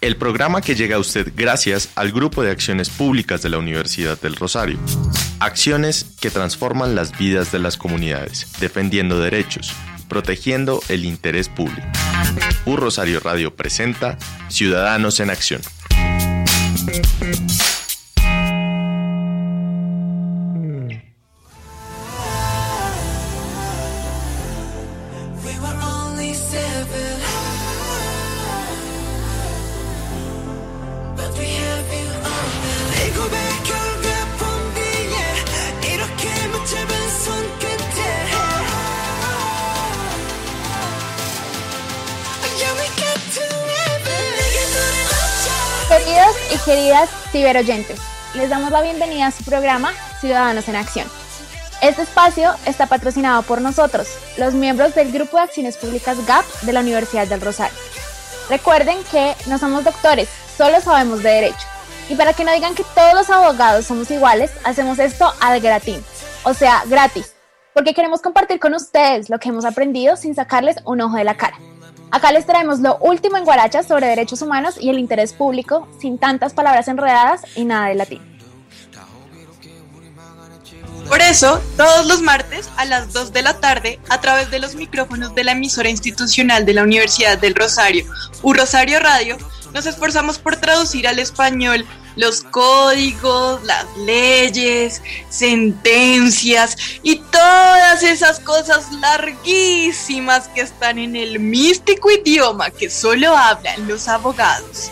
El programa que llega a usted gracias al Grupo de Acciones Públicas de la Universidad del Rosario. Acciones que transforman las vidas de las comunidades, defendiendo derechos, protegiendo el interés público. Un Rosario Radio presenta Ciudadanos en Acción. Ciberoyentes, les damos la bienvenida a su programa Ciudadanos en Acción. Este espacio está patrocinado por nosotros, los miembros del Grupo de Acciones Públicas GAP de la Universidad del Rosario. Recuerden que no somos doctores, solo sabemos de derecho. Y para que no digan que todos los abogados somos iguales, hacemos esto al gratín, o sea, gratis, porque queremos compartir con ustedes lo que hemos aprendido sin sacarles un ojo de la cara. Acá les traemos lo último en Guaracha sobre derechos humanos y el interés público, sin tantas palabras enredadas y nada de latín. Por eso, todos los martes a las 2 de la tarde, a través de los micrófonos de la emisora institucional de la Universidad del Rosario, U Rosario Radio, nos esforzamos por traducir al español los códigos, las leyes, sentencias y todas esas cosas larguísimas que están en el místico idioma que solo hablan los abogados.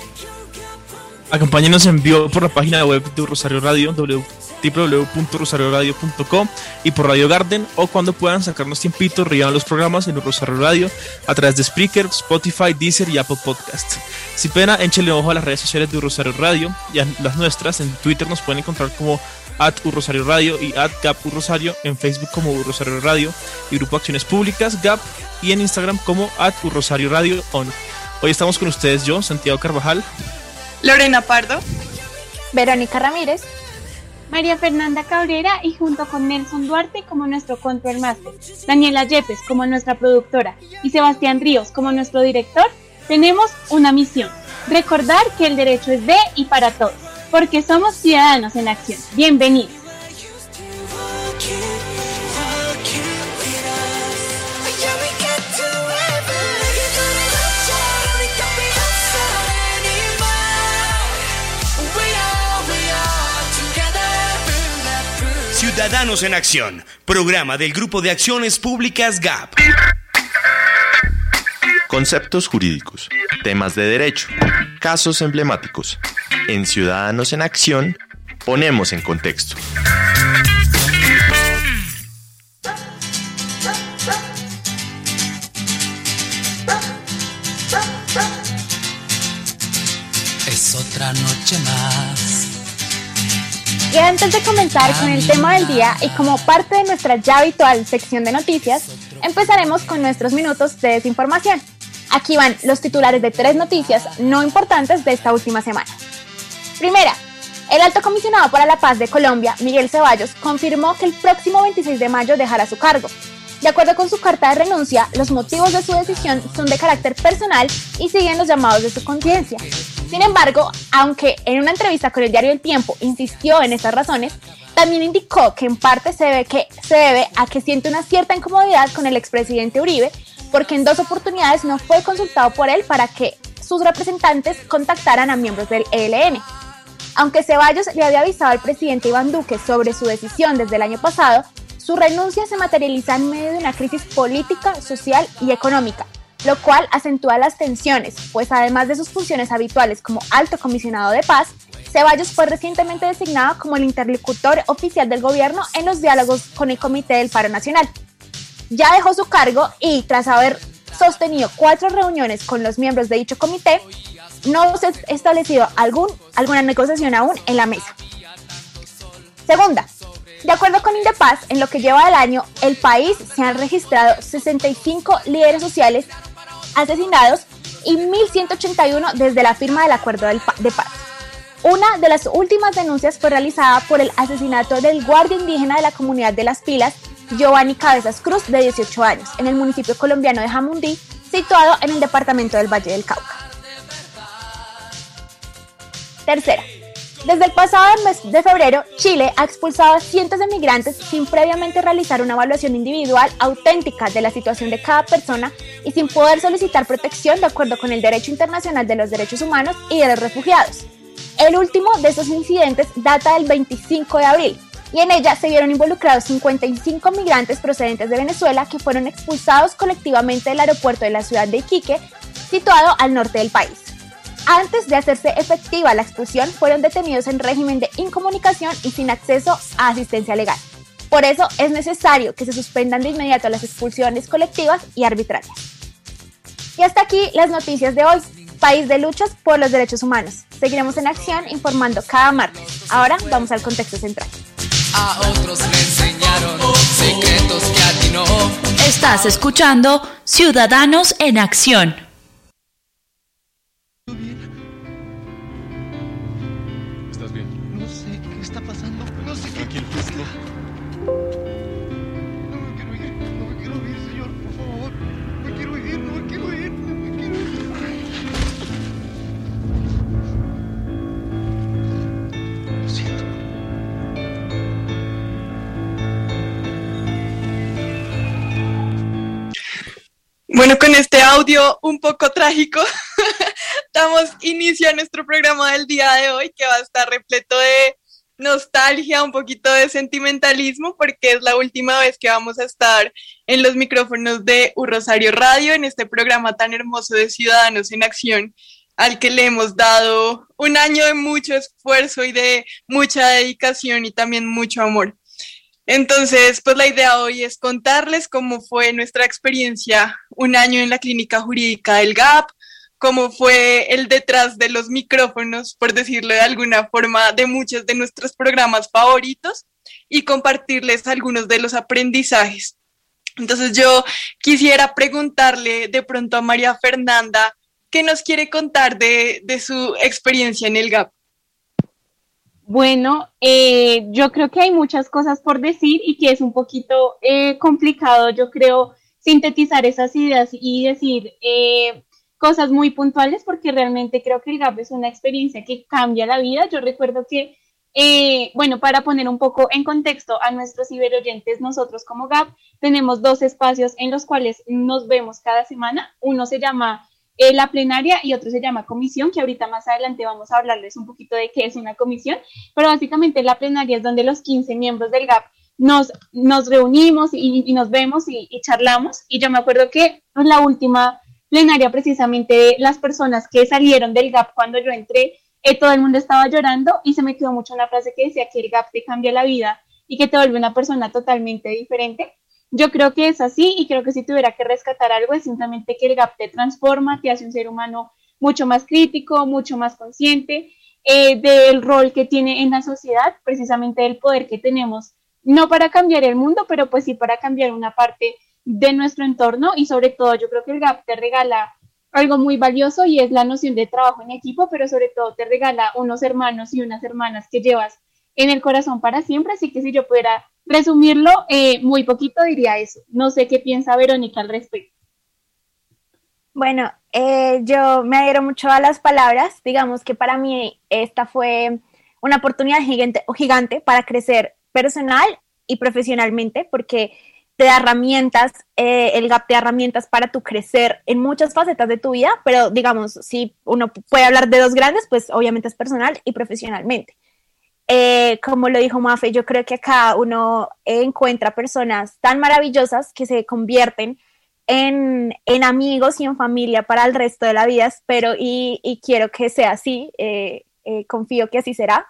Acompáñenos en vivo por la página web de Rosario Radio, www.rosarioradio.com y por Radio Garden o cuando puedan sacarnos tiempito, rían los programas en Rosario Radio a través de Spreaker, Spotify, Deezer y Apple Podcast. Si pena, échenle ojo a las redes sociales de Rosario Radio y a las nuestras. En Twitter nos pueden encontrar como at Rosario Radio y at Gap Rosario, en Facebook como Rosario Radio y Grupo Acciones Públicas Gap y en Instagram como at Rosario Radio On. Hoy estamos con ustedes yo, Santiago Carvajal, Lorena Pardo, Verónica Ramírez, María Fernanda Cabrera y junto con Nelson Duarte como nuestro control master, Daniela Yepes como nuestra productora. Y Sebastián Ríos como nuestro director, tenemos una misión, recordar que el derecho es de y para todos, porque somos ciudadanos en acción. Bienvenidos. Ciudadanos en Acción, programa del Grupo de Acciones Públicas GAP. Conceptos jurídicos, temas de derecho, casos emblemáticos. En Ciudadanos en Acción ponemos en contexto. Es otra noche más. Y antes de comenzar con el tema del día y como parte de nuestra ya habitual sección de noticias, empezaremos con nuestros minutos de desinformación. Aquí van los titulares de tres noticias no importantes de esta última semana. Primera, el alto comisionado para la paz de Colombia, Miguel Ceballos, confirmó que el próximo 26 de mayo dejará su cargo. De acuerdo con su carta de renuncia, los motivos de su decisión son de carácter personal y siguen los llamados de su conciencia. Sin embargo, aunque en una entrevista con el diario El Tiempo insistió en estas razones, también indicó que en parte se debe, que, se debe a que siente una cierta incomodidad con el expresidente Uribe, porque en dos oportunidades no fue consultado por él para que sus representantes contactaran a miembros del ELN. Aunque Ceballos le había avisado al presidente Iván Duque sobre su decisión desde el año pasado, su renuncia se materializa en medio de una crisis política, social y económica, lo cual acentúa las tensiones, pues además de sus funciones habituales como alto comisionado de paz, Ceballos fue recientemente designado como el interlocutor oficial del gobierno en los diálogos con el Comité del Paro Nacional. ya dejó su cargo y tras haber sostenido cuatro reuniones con los miembros de dicho comité, no se ha establecido algún, alguna negociación aún en la mesa. Segunda, de acuerdo con Indepaz, en lo que lleva del año, el país se han registrado 65 líderes sociales asesinados y 1.181 desde la firma del acuerdo de paz. Una de las últimas denuncias fue realizada por el asesinato del guardia indígena de la comunidad de Las Pilas, Giovanni Cabezas Cruz, de 18 años, en el municipio colombiano de Jamundí, situado en el departamento del Valle del Cauca. Tercera, desde el pasado mes de febrero, Chile ha expulsado a cientos de migrantes sin previamente realizar una evaluación individual auténtica de la situación de cada persona y sin poder solicitar protección de acuerdo con el derecho internacional de los derechos humanos y de los refugiados. El último de estos incidentes data del 25 de abril y en ella se vieron involucrados 55 migrantes procedentes de Venezuela que fueron expulsados colectivamente del aeropuerto de la ciudad de Iquique, situado al norte del país. Antes de hacerse efectiva la expulsión, fueron detenidos en régimen de incomunicación y sin acceso a asistencia legal. Por eso es necesario que se suspendan de inmediato las expulsiones colectivas y arbitrarias. Y hasta aquí las noticias de hoy. País de luchas por los derechos humanos. Seguiremos en acción informando cada martes. Ahora vamos al contexto central. A otros le enseñaron secretos que a ti no. Estás escuchando Ciudadanos en Acción. Bueno, con este audio un poco trágico, damos inicio a nuestro programa del día de hoy, que va a estar repleto de nostalgia, un poquito de sentimentalismo, porque es la última vez que vamos a estar en los micrófonos de Un Rosario Radio, en este programa tan hermoso de Ciudadanos en Acción, al que le hemos dado un año de mucho esfuerzo y de mucha dedicación y también mucho amor. Entonces, pues la idea hoy es contarles cómo fue nuestra experiencia un año en la clínica jurídica del GAP, cómo fue el detrás de los micrófonos, por decirlo de alguna forma, de muchos de nuestros programas favoritos y compartirles algunos de los aprendizajes. Entonces yo quisiera preguntarle de pronto a María Fernanda, ¿qué nos quiere contar de, de su experiencia en el GAP? Bueno, eh, yo creo que hay muchas cosas por decir y que es un poquito eh, complicado, yo creo, sintetizar esas ideas y decir eh, cosas muy puntuales porque realmente creo que el GAP es una experiencia que cambia la vida. Yo recuerdo que, bueno, para poner un poco en contexto a nuestros ciberoyentes, nosotros como GAP tenemos dos espacios en los cuales nos vemos cada semana. Uno se llama eh, la plenaria y otro se llama comisión, que ahorita más adelante vamos a hablarles un poquito de qué es una comisión, pero básicamente la plenaria es donde los 15 miembros del GAP nos, nos reunimos y, nos vemos y, charlamos. Y yo me acuerdo que en la última plenaria, precisamente las personas que salieron del GAP cuando yo entré, eh, todo el mundo estaba llorando y se me quedó mucho una frase que decía que el GAP te cambia la vida y que te vuelve una persona totalmente diferente. Yo creo que es así y creo que si tuviera que rescatar algo es simplemente que el GAP te transforma, te hace un ser humano mucho más crítico, mucho más consciente eh, del rol que tiene en la sociedad, precisamente del poder que tenemos, no para cambiar el mundo, pero pues sí para cambiar una parte de nuestro entorno y sobre todo yo creo que el GAP te regala algo muy valioso y es la noción de trabajo en equipo, pero sobre todo te regala unos hermanos y unas hermanas que llevas en el corazón para siempre, así que si yo pudiera resumirlo eh, muy poquito diría eso. No sé qué piensa Verónica al respecto. Bueno, eh, yo me adhiero mucho a las palabras. Digamos que para mí esta fue una oportunidad gigante, gigante para crecer personal y profesionalmente, porque te da herramientas, eh, el GAP te herramientas para tu crecer en muchas facetas de tu vida, pero digamos, si uno puede hablar de dos grandes, pues obviamente es personal y profesionalmente. Eh, como lo dijo Mafe, yo creo que acá uno encuentra personas tan maravillosas que se convierten en, amigos y en familia para el resto de la vida, espero y, quiero que sea así, eh, eh, confío que así será.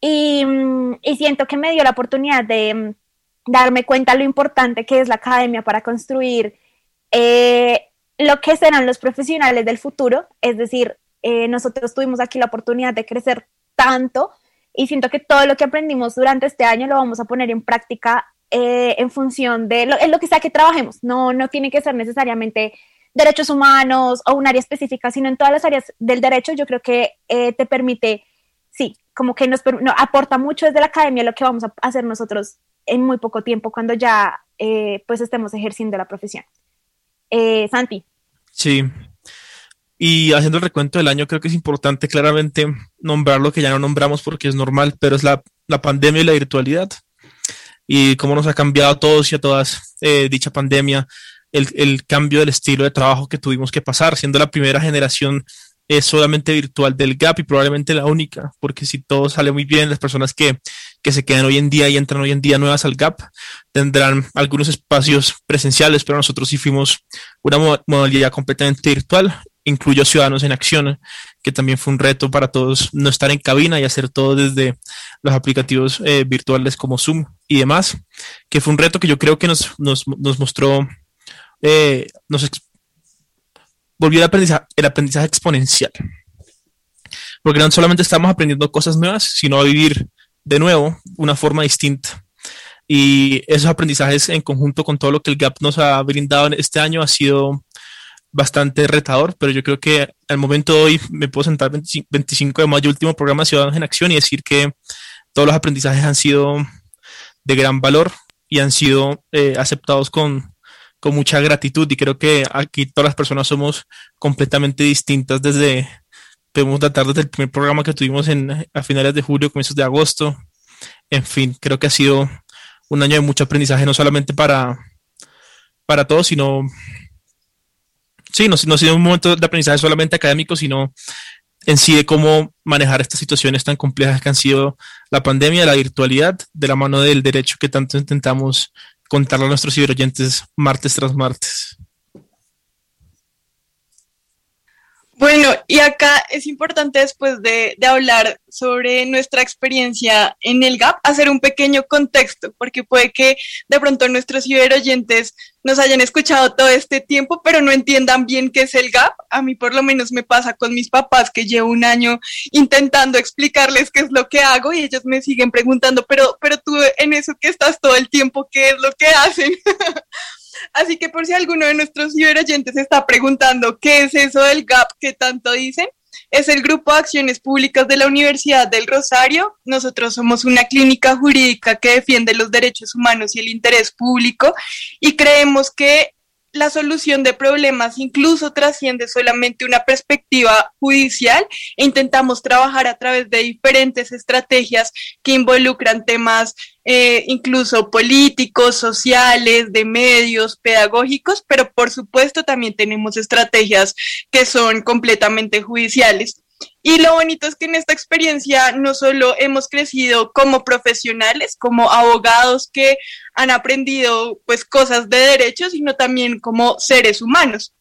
Y, siento que me dio la oportunidad de, darme cuenta lo importante que es la academia para construir eh, lo que serán los profesionales del futuro. Es decir, nosotros tuvimos aquí la oportunidad de crecer tanto y siento que todo lo que aprendimos durante este año lo vamos a poner en práctica eh, en función de lo, en lo que sea que trabajemos. No, no tiene que ser necesariamente derechos humanos o un área específica, sino en todas las áreas del derecho, yo creo que te permite, sí, como que nos, aporta mucho desde la academia lo que vamos a hacer nosotros en muy poco tiempo cuando ya eh, pues estemos ejerciendo la profesión. Eh, Santi. Sí. Y haciendo el recuento del año, creo que es importante claramente nombrar lo que ya no nombramos porque es normal, pero es la, pandemia y la virtualidad. Y cómo nos ha cambiado a todos y a todas eh, dicha pandemia, el, el, cambio del estilo de trabajo que tuvimos que pasar, siendo la primera generación es solamente virtual del GAP y probablemente la única, porque si todo sale muy bien, las personas que, que se quedan hoy en día y entran hoy en día nuevas al GAP tendrán algunos espacios presenciales, pero nosotros sí fuimos una modalidad completamente virtual, incluyo Ciudadanos en Acción, que también fue un reto para todos no estar en cabina y hacer todo desde los aplicativos eh, virtuales como Zoom y demás, que fue un reto que yo creo que nos, nos, nos mostró, eh, nos, volvió el aprendizaje, el aprendizaje exponencial. Porque no solamente estamos aprendiendo cosas nuevas, sino a vivir de nuevo una forma distinta. Y esos aprendizajes en conjunto con todo lo que el GAP nos ha brindado este año ha sido bastante retador, pero yo creo que al momento de hoy me puedo sentar 25 de mayo, último programa Ciudadanos en Acción, y decir que todos los aprendizajes han sido de gran valor y han sido eh, aceptados con, con mucha gratitud y creo que aquí todas las personas somos completamente distintas desde, podemos tratar desde el primer programa que tuvimos en, a finales de julio, comienzos de agosto. En fin, creo que ha sido un año de mucho aprendizaje, no solamente para, para todos, sino, sí, no, no sido un momento de aprendizaje solamente académico, sino en sí de cómo manejar estas situaciones tan complejas que han sido la pandemia, la virtualidad, de la mano del derecho que tanto intentamos contarle a nuestros ciberoyentes martes tras martes. Bueno, y acá es importante después de, hablar sobre nuestra experiencia en el GAP, hacer un pequeño contexto, porque puede que de pronto nuestros ciberoyentes nos hayan escuchado todo este tiempo, pero no entiendan bien qué es el GAP. A mí por lo menos me pasa con mis papás que llevo un año intentando explicarles qué es lo que hago y ellos me siguen preguntando, pero, pero tú en eso que estás todo el tiempo, ¿qué es lo que hacen? Así que por si alguno de nuestros ciberoyentes está preguntando qué es eso del GAP que tanto dicen, es el Grupo de Acciones Públicas de la Universidad del Rosario. Nosotros somos una clínica jurídica que defiende los derechos humanos y el interés público y creemos que la solución de problemas incluso trasciende solamente una perspectiva judicial e intentamos trabajar a través de diferentes estrategias que involucran temas eh, incluso políticos, sociales, de medios, pedagógicos, pero por supuesto también tenemos estrategias que son completamente judiciales. Y lo bonito es que en esta experiencia no solo hemos crecido como profesionales, como abogados que han aprendido pues cosas de derecho, sino también como seres humanos.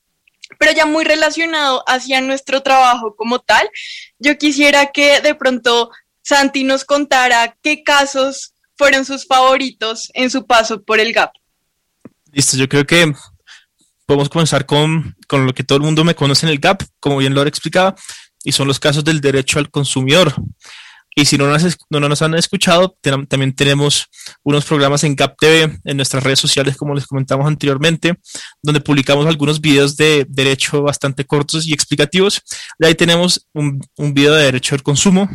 Pero ya muy relacionado hacia nuestro trabajo como tal, yo quisiera que de pronto Santi nos contara qué casos fueron sus favoritos en su paso por el GAP. Listo, yo creo que podemos comenzar con, con lo que todo el mundo me conoce en el GAP, como bien lo explicaba, y son los casos del derecho al consumidor. Y si no nos, no nos han escuchado, también tenemos unos programas en GAP TV, en nuestras redes sociales, como les comentamos anteriormente, donde publicamos algunos videos de derecho bastante cortos y explicativos. De ahí tenemos un, un video de derecho al consumo,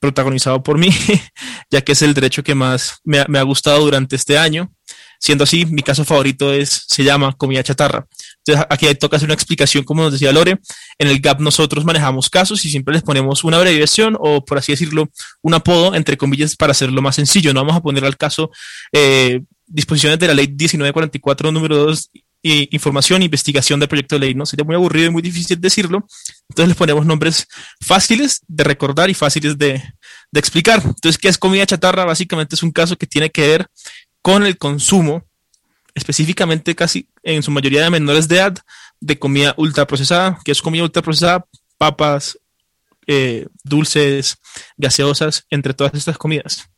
protagonizado por mí, ya que es el derecho que más me, me ha gustado durante este año. Siendo así, mi caso favorito es, se llama comida chatarra. Entonces, aquí toca hacer una explicación, como nos decía Lore. En el GAP nosotros manejamos casos y siempre les ponemos una abreviación o, por así decirlo, un apodo, entre comillas, para hacerlo más sencillo. No vamos a poner al caso eh, disposiciones de la ley 1944, número 2, y información, investigación del proyecto de ley, ¿no? Sería muy aburrido y muy difícil decirlo. Entonces les ponemos nombres fáciles de recordar y fáciles de, de explicar. Entonces, ¿qué es comida chatarra? Básicamente es un caso que tiene que ver con el consumo, específicamente casi en su mayoría de menores de edad, de comida ultraprocesada, que es comida ultraprocesada, papas, eh, dulces, gaseosas, entre todas estas comidas.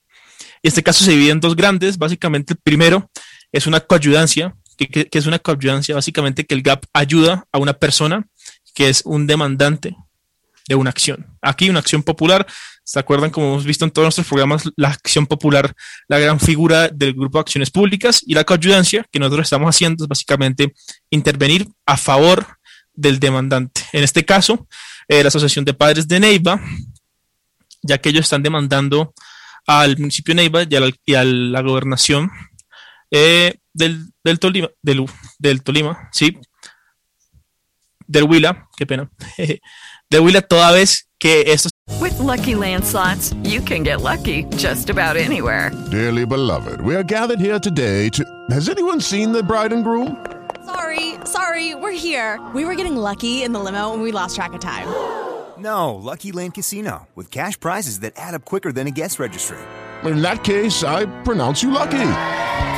Y este caso se divide en dos grandes. Básicamente, el primero es una coayudancia, que, es una coayudancia, básicamente que el GAP ayuda a una persona que es un demandante de una acción. Aquí una acción popular, ¿se acuerdan como hemos visto en todos nuestros programas, la acción popular, la gran figura del grupo de acciones públicas y la coayudancia que nosotros estamos haciendo es básicamente intervenir a favor del demandante. En este caso, eh, la Asociación de Padres de Neiva, ya que ellos están demandando al municipio de Neiva y a la, gobernación eh, del, del, Tolima, del, del Tolima, sí, del Huila, qué pena, de Huila toda vez que estos With lucky landslots, you can get lucky just about anywhere. Dearly beloved, we are gathered here today to. Has anyone seen the bride and groom? Sorry, sorry, we're here. We were getting lucky in the limo and we lost track of time. No, Lucky Land Casino with cash prizes that add up quicker than a guest registry. In that case, I pronounce you lucky.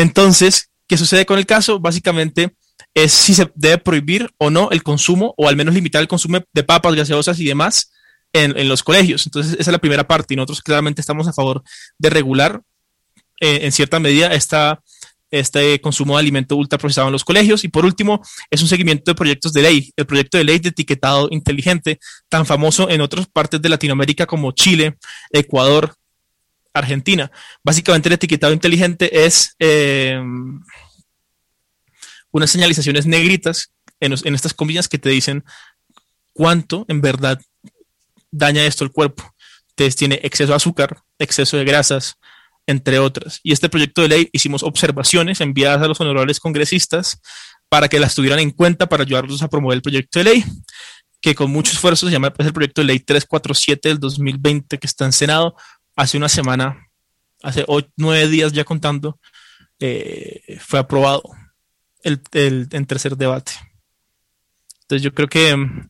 Entonces, ¿Qué sucede con el caso? Básicamente es si se debe prohibir o no el consumo o al menos limitar el consumo de papas, gaseosas y demás en, los colegios. Entonces, esa es la primera parte y nosotros claramente estamos a favor de regular eh, en cierta medida esta, este consumo de alimento ultraprocesado en los colegios. Y por último, es un seguimiento de proyectos de ley, el proyecto de ley de etiquetado inteligente, tan famoso en otras partes de Latinoamérica como Chile, Ecuador, Argentina. Básicamente el etiquetado inteligente es eh, unas señalizaciones negritas en, estas comillas que te dicen cuánto en verdad daña esto el cuerpo. Entonces tiene exceso de azúcar, exceso de grasas, entre otras. Y este proyecto de ley hicimos observaciones enviadas a los honorables congresistas para que las tuvieran en cuenta para ayudarlos a promover el proyecto de ley, que con mucho esfuerzo se llama pues, el proyecto de ley 347 del 2020 que está en Senado, hace una semana, hace nueve días ya contando, eh, fue aprobado el, en tercer debate. Entonces yo creo que mm,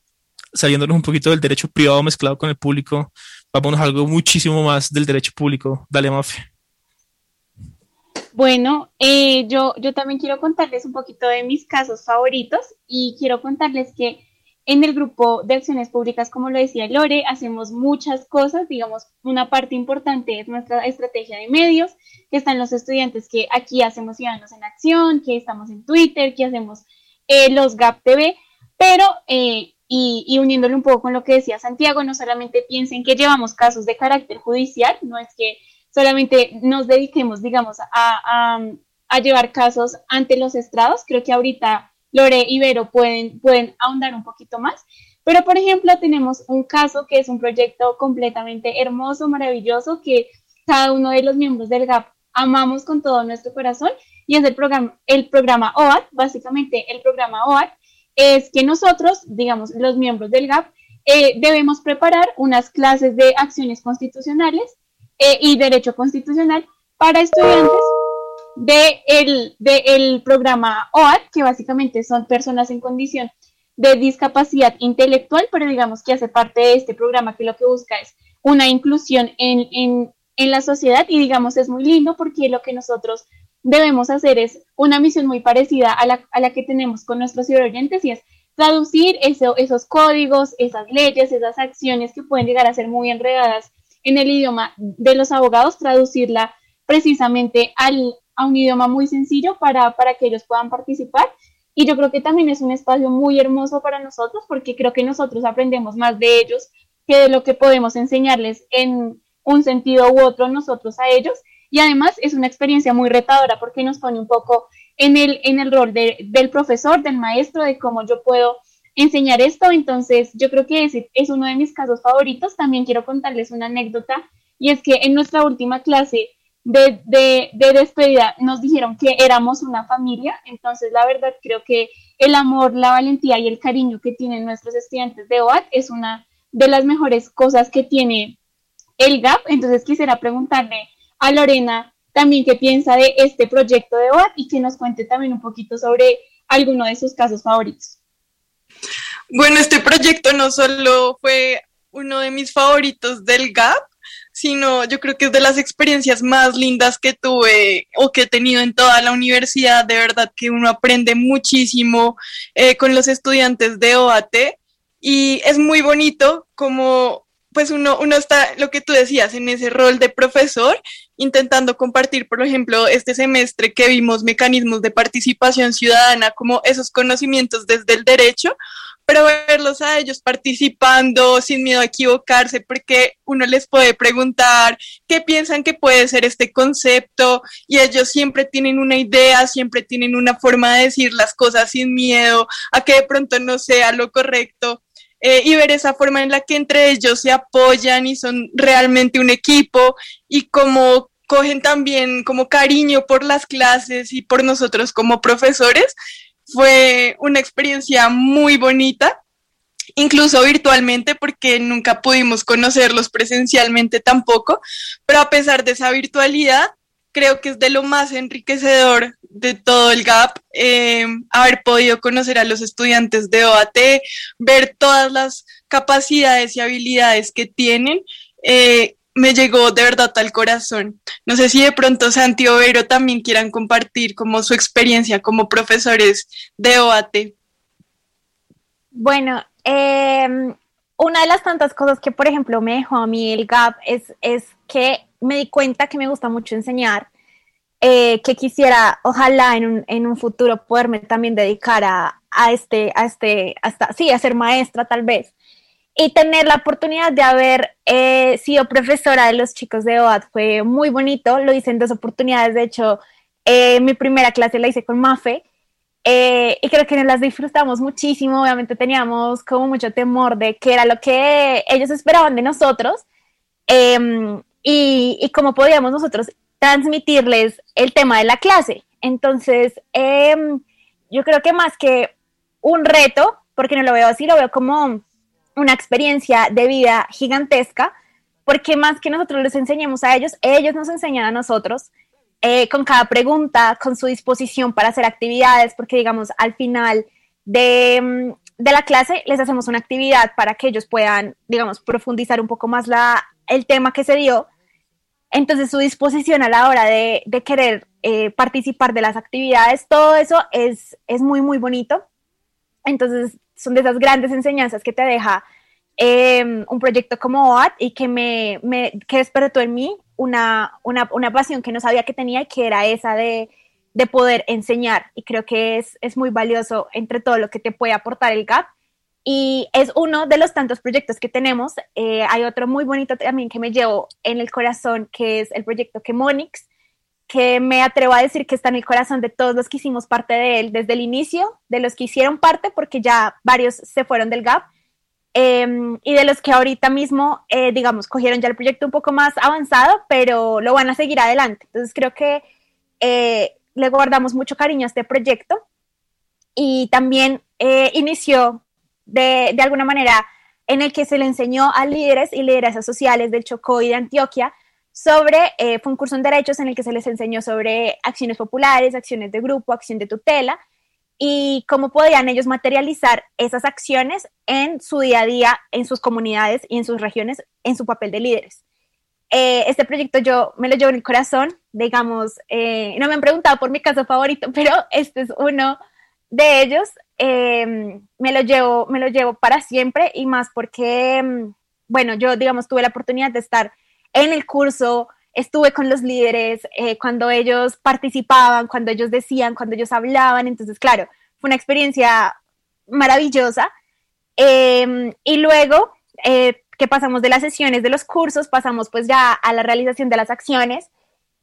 saliéndonos un poquito del derecho privado mezclado con el público, vamos a algo muchísimo más del derecho público. Dale, Mafe. Bueno, eh, yo, yo también quiero contarles un poquito de mis casos favoritos y quiero contarles que en el grupo de acciones públicas, como lo decía Lore, hacemos muchas cosas, digamos, una parte importante es nuestra estrategia de medios, que están los estudiantes que aquí hacemos Ciudadanos en Acción, que estamos en Twitter, que hacemos eh, los GAP TV, pero, eh, y, y, uniéndole un poco con lo que decía Santiago, no solamente piensen que llevamos casos de carácter judicial, no es que solamente nos dediquemos, digamos, a, a, a llevar casos ante los estrados, creo que ahorita Lore y Vero pueden, pueden ahondar un poquito más. Pero, por ejemplo, tenemos un caso que es un proyecto completamente hermoso, maravilloso, que cada uno de los miembros del GAP amamos con todo nuestro corazón y es el programa, el programa OAT. Básicamente, el programa OAT es que nosotros, digamos, los miembros del GAP, eh, debemos preparar unas clases de acciones constitucionales eh, y derecho constitucional para estudiantes de el, de el programa OAT, que básicamente son personas en condición de discapacidad intelectual, pero digamos que hace parte de este programa que lo que busca es una inclusión en, en, en la sociedad y digamos es muy lindo porque lo que nosotros debemos hacer es una misión muy parecida a la, a la que tenemos con nuestros oyentes y es traducir eso, esos códigos, esas leyes, esas acciones que pueden llegar a ser muy enredadas en el idioma de los abogados, traducirla precisamente al, a un idioma muy sencillo para, para que ellos puedan participar. Y yo creo que también es un espacio muy hermoso para nosotros porque creo que nosotros aprendemos más de ellos que de lo que podemos enseñarles en un sentido u otro nosotros a ellos. Y además es una experiencia muy retadora porque nos pone un poco en el, en el rol del profesor, del maestro, de cómo yo puedo enseñar esto. Entonces yo creo que ese es uno de mis casos favoritos. También quiero contarles una anécdota y es que en nuestra última clase de, de, de, despedida nos dijeron que éramos una familia, entonces la verdad creo que el amor, la valentía y el cariño que tienen nuestros estudiantes de OAT es una de las mejores cosas que tiene el GAP, entonces quisiera preguntarle a Lorena también qué piensa de este proyecto de OAT y que nos cuente también un poquito sobre alguno de sus casos favoritos. Bueno, este proyecto no solo fue uno de mis favoritos del GAP, sino yo creo que es de las experiencias más lindas que tuve o que he tenido en toda la universidad. De verdad que uno aprende muchísimo eh, con los estudiantes de OAT y es muy bonito como pues uno, uno está, lo que tú decías, en ese rol de profesor, intentando compartir, por ejemplo, este semestre que vimos mecanismos de participación ciudadana, como esos conocimientos desde el derecho, pero verlos a ellos participando sin miedo a equivocarse, porque uno les puede preguntar qué piensan que puede ser este concepto y ellos siempre tienen una idea, siempre tienen una forma de decir las cosas sin miedo a que de pronto no sea lo correcto. Eh, y ver esa forma en la que entre ellos se apoyan y son realmente un equipo y como cogen también como cariño por las clases y por nosotros como profesores, fue una experiencia muy bonita, incluso virtualmente, porque nunca pudimos conocerlos presencialmente tampoco, pero a pesar de esa virtualidad, creo que es de lo más enriquecedor de todo el GAP, eh, haber podido conocer a los estudiantes de OAT, ver todas las capacidades y habilidades que tienen. Eh, me llegó de verdad al corazón. No sé si de pronto Santi o Vero también quieran compartir como su experiencia como profesores de OAT. Bueno, em, una de las tantas cosas que, por ejemplo, me dejó a mí el GAP es, es que me di cuenta que me gusta mucho enseñar, eh, que quisiera, ojalá en un, en un, futuro poderme también dedicar a, a este, a este, hasta, sí, a ser maestra tal vez y tener la oportunidad de haber eh, sido profesora de los chicos de OAD fue muy bonito, lo hice en dos oportunidades, de hecho, eh, mi primera clase la hice con Mafe eh, y creo que nos las disfrutamos muchísimo, obviamente teníamos como mucho temor de qué era lo que ellos esperaban de nosotros em, y, y cómo podíamos nosotros transmitirles el tema de la clase. Entonces, em, yo creo que más que un reto, porque no lo veo así, lo veo como una experiencia de vida gigantesca, porque más que nosotros les enseñemos a ellos, ellos nos enseñan a nosotros eh, con cada pregunta, con su disposición para hacer actividades, porque digamos, al final de, mm, de, la clase les hacemos una actividad para que ellos puedan, digamos, profundizar un poco más la, el tema que se dio. Entonces, su disposición a la hora de, de querer eh, participar de las actividades, todo eso es, es muy, muy bonito. Entonces, son de esas grandes enseñanzas que te deja em, un proyecto como OAT y que me, me que despertó en mí una, una, una, pasión que no sabía que tenía y que era esa de, de poder enseñar. Y creo que es, es, muy valioso entre todo lo que te puede aportar el GAP. Y es uno de los tantos proyectos que tenemos. Eh, hay otro muy bonito también que me llevo en el corazón, que es el proyecto que Monix que me atrevo a decir que está en el corazón de todos los que hicimos parte de él desde el inicio, de los que hicieron parte, porque ya varios se fueron del GAP, em, y de los que ahorita mismo, eh, digamos, cogieron ya el proyecto un poco más avanzado, pero lo van a seguir adelante. Entonces creo que eh, le guardamos mucho cariño a este proyecto y también eh, inició de, de alguna manera en el que se le enseñó a líderes y lideresas sociales del Chocó y de Antioquia sobre, eh, fue un curso en derechos en el que se les enseñó sobre acciones populares, acciones de grupo, acción de tutela y cómo podían ellos materializar esas acciones en su día a día, en sus comunidades y en sus regiones, en su papel de líderes. Eh, este proyecto yo me lo llevo en el corazón, digamos, eh, no me han preguntado por mi caso favorito, pero este es uno de ellos. me, lo llevo, me lo llevo para siempre y más porque, mm, bueno, yo, digamos, tuve la oportunidad de estar en el curso, estuve con los líderes eh, cuando ellos participaban, cuando ellos decían, cuando ellos hablaban, entonces claro, fue una experiencia maravillosa. Em, y luego eh, que pasamos de las sesiones de los cursos, pasamos pues ya a la realización de las acciones.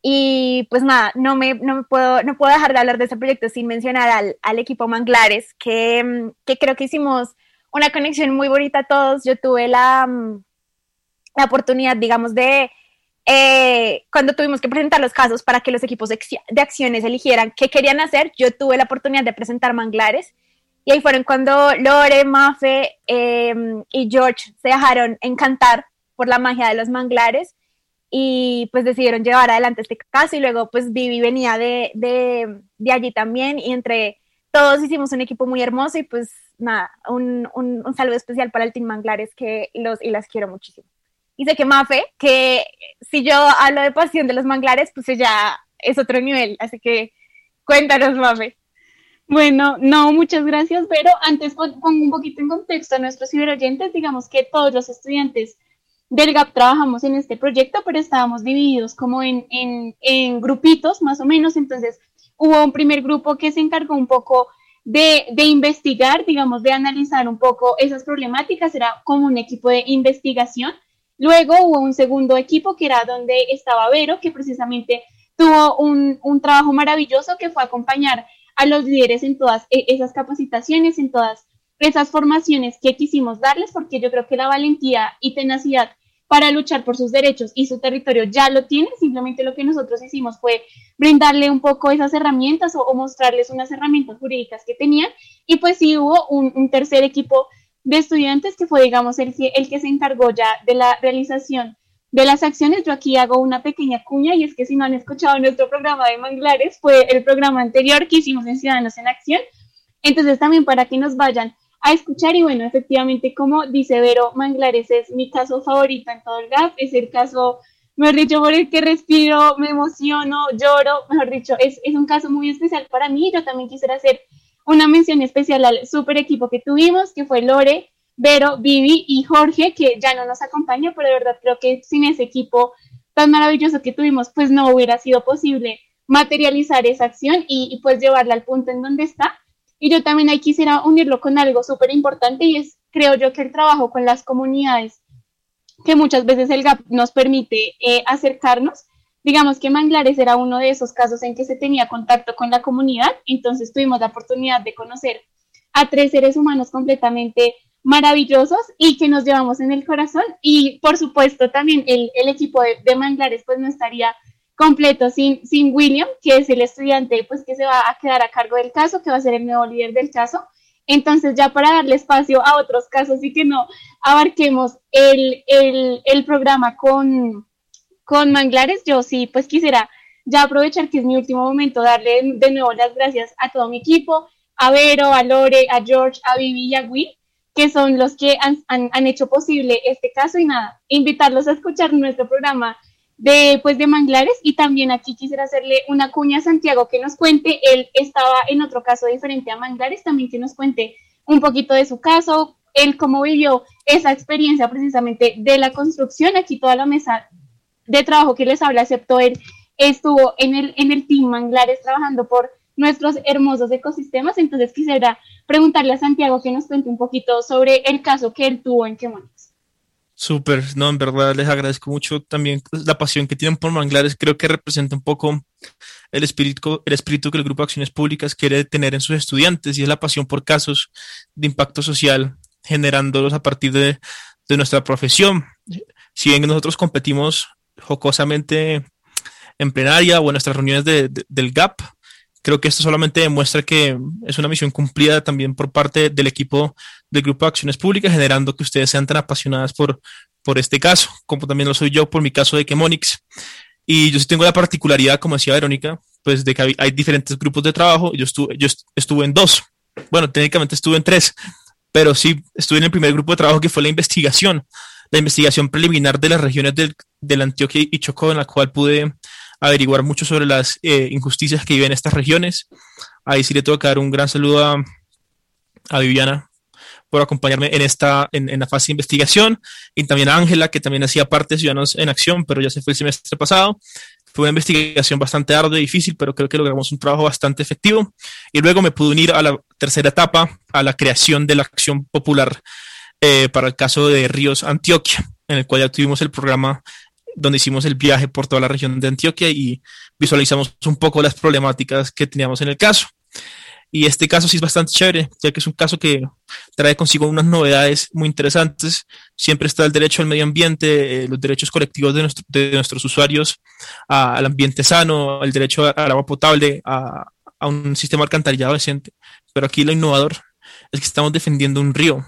Y pues nada, no me, no me puedo, no puedo dejar de hablar de este proyecto sin mencionar al, al equipo Manglares, que, que creo que hicimos una conexión muy bonita todos. Yo tuve la, la oportunidad, digamos, de eh, cuando tuvimos que presentar los casos para que los equipos de, acciones eligieran qué querían hacer, yo tuve la oportunidad de presentar manglares y ahí fueron cuando Lore, Mafe em, y George se dejaron encantar por la magia de los manglares y pues decidieron llevar adelante este caso y luego pues Vivi venía de, de, allí también y entre todos hicimos un equipo muy hermoso y pues nada, un, un, un saludo especial para el Team Manglares que los y las quiero muchísimo. Y sé que Mafe, que si yo hablo de pasión de los manglares, pues ya es otro nivel. Así que cuéntanos, Mafe. Bueno, no, muchas gracias, pero antes pongo un poquito en contexto a nuestros ciberoyentes. Digamos que todos los estudiantes del GAP trabajamos en este proyecto, pero estábamos divididos como en, en, en grupitos, más o menos. Entonces, hubo un primer grupo que se encargó un poco de, de, investigar, digamos, de analizar un poco esas problemáticas, era como un equipo de investigación. Luego hubo un segundo equipo que era donde estaba Vero, que precisamente tuvo un, un trabajo maravilloso que fue acompañar a los líderes en todas e, esas capacitaciones, en todas esas formaciones que quisimos darles, porque yo creo que la valentía y tenacidad para luchar por sus derechos y su territorio ya lo tienen, simplemente lo que nosotros hicimos fue brindarle un poco esas herramientas o, mostrarles unas herramientas jurídicas que tenían. Y pues sí hubo un, un tercer equipo de estudiantes, que fue, digamos, el, el que se encargó ya de la realización de las acciones. Yo aquí hago una pequeña cuña y es que si no han escuchado nuestro programa de manglares, fue el programa anterior que hicimos en Ciudadanos en Acción. Entonces también para que nos vayan a escuchar y bueno, efectivamente, como dice Vero, Manglares es mi caso favorito en todo el GAP, es el caso, mejor dicho, por el que respiro, me emociono, lloro, mejor dicho, es, es un caso muy especial para mí. Yo también quisiera hacer una mención especial al super equipo que tuvimos, que fue Lore, Vero, Vivi y Jorge, que ya no nos acompaña, pero de verdad creo que sin ese equipo tan maravilloso que tuvimos, pues no hubiera sido posible materializar esa acción y, pues llevarla al punto en donde está. Y yo también ahí quisiera unirlo con algo súper importante y es, creo yo, que el trabajo con las comunidades, que muchas veces el GAP nos permite eh, acercarnos, Digamos que Manglares era uno de esos casos en que se tenía contacto con la comunidad, entonces tuvimos la oportunidad de conocer a tres seres humanos completamente maravillosos y que nos llevamos en el corazón y por supuesto también el, equipo de, Manglares pues no estaría completo sin, sin William, que es el estudiante pues que se va a quedar a cargo del caso, que va a ser el nuevo líder del caso. Entonces ya para darle espacio a otros casos y que no abarquemos el, el, el programa con, con Manglares, yo sí, pues quisiera ya aprovechar que es mi último momento, darle de nuevo las gracias a todo mi equipo, a Vero, a Lore, a George, a Vivi y a Will, que son los que han, han, hecho posible este caso. Y nada, invitarlos a escuchar nuestro programa de, pues, de Manglares. Y también aquí quisiera hacerle una cuña a Santiago que nos cuente, él estaba en otro caso diferente a Manglares, también que nos cuente un poquito de su caso, él cómo vivió esa experiencia precisamente de la construcción, aquí toda la mesa de trabajo que les habla, excepto él, estuvo en el, en el Team Manglares trabajando por nuestros hermosos ecosistemas. Entonces quisiera preguntarle a Santiago que nos cuente un poquito sobre el caso que él tuvo en Quemones. Súper, no, en verdad les agradezco mucho también la pasión que tienen por Manglares. Creo que representa un poco el espíritu, el espíritu que el Grupo de Acciones Públicas quiere tener en sus estudiantes y es la pasión por casos de impacto social, generándolos a partir de, de nuestra profesión. Si bien nosotros competimos jocosamente en plenaria o en nuestras reuniones del GAP. Creo que esto solamente demuestra que es una misión cumplida también por parte del equipo del Grupo de Acciones Públicas, generando que ustedes sean tan apasionadas por, por este caso, como también lo soy yo por mi caso de Chemonix. Y yo sí tengo la particularidad, como decía Verónica, pues de que hay, diferentes grupos de trabajo. Yo estuve, yo estuve en dos. Bueno, técnicamente estuve en tres, pero sí estuve en el primer grupo de trabajo que fue la investigación la investigación preliminar de las regiones del, del Antioquia y Chocó, en la cual pude averiguar mucho sobre las eh, injusticias que viven estas regiones. Ahí sí le tengo que dar un gran saludo a, a Viviana por acompañarme en esta en, en, la fase de investigación y también a Ángela que también hacía parte de Ciudadanos en Acción pero ya se fue el semestre pasado. Fue una investigación bastante ardua y difícil pero creo que logramos un trabajo bastante efectivo. Y luego me pude unir a la tercera etapa a la creación de la acción popular eh, para el caso de Ríos Antioquia, en el cual ya tuvimos el programa donde hicimos el viaje por toda la región de Antioquia y visualizamos un poco las problemáticas que teníamos en el caso. Y este caso sí es bastante chévere, ya que es un caso que trae consigo unas novedades muy interesantes. Siempre está el derecho al medio ambiente, eh, los derechos colectivos de, de nuestros usuarios al ambiente sano, el derecho al agua potable, a, a un sistema alcantarillado decente. Pero aquí lo innovador es que estamos defendiendo un río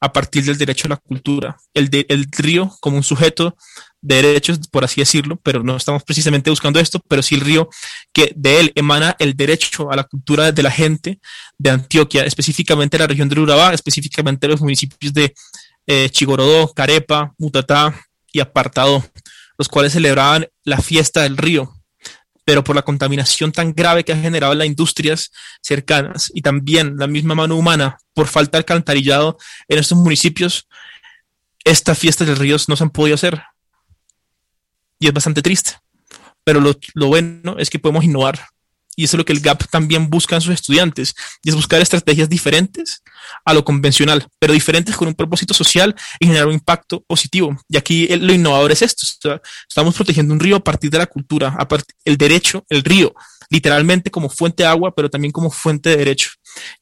a partir del derecho a la cultura. El, de, el río como un sujeto de derechos, por así decirlo, pero no estamos precisamente buscando esto, pero sí el río que de él emana el derecho a la cultura de la gente de Antioquia, específicamente la región del Urabá, específicamente los municipios de eh, Chigorodó, Carepa, Mutatá y Apartado, los cuales celebraban la fiesta del río, pero por la contaminación tan grave que ha generado las industrias cercanas y también la misma mano humana por falta de alcantarillado en estos municipios, estas fiestas del río no se han podido hacer y es bastante triste. Pero lo, lo, bueno es que podemos innovar. Y eso es lo que el GAP también busca en sus estudiantes, y es buscar estrategias diferentes a lo convencional, pero diferentes con un propósito social y generar un impacto positivo. Y aquí lo innovador es esto, estamos protegiendo un río a partir de la cultura, a partir, el derecho, el río, literalmente como fuente de agua, pero también como fuente de derecho.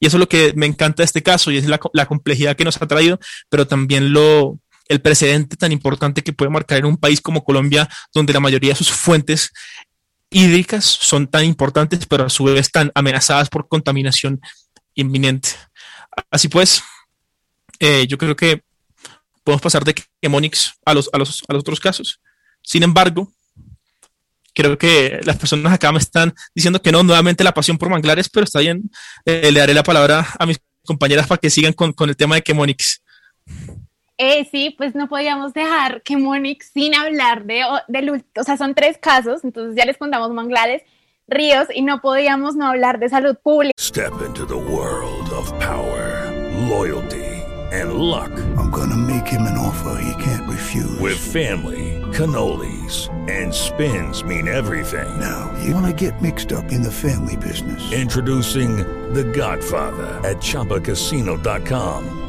Y eso es lo que me encanta de este caso y es la, la complejidad que nos ha traído, pero también lo, el precedente tan importante que puede marcar en un país como Colombia, donde la mayoría de sus fuentes hídricas son tan importantes, pero a su vez están amenazadas por contaminación inminente. Así pues, eh, yo creo que podemos pasar de Chemonix a los, a, los, a los otros casos. Sin embargo, creo que las personas acá me están diciendo que no, nuevamente la pasión por manglares, pero está bien, eh, le daré la palabra a mis compañeras para que sigan con, con el tema de Chemonix. Eh, sí, pues no podíamos dejar que Monix sin hablar de, de, o sea, son tres casos, entonces ya les contamos manglares, ríos y no podíamos no hablar de salud pública. Step into the world of power, loyalty and luck. I'm gonna make him an offer he can't refuse. With family, cannolis and spins mean everything. Now, you wanna get mixed up in the family business. Introducing The Godfather at chapacasino.com.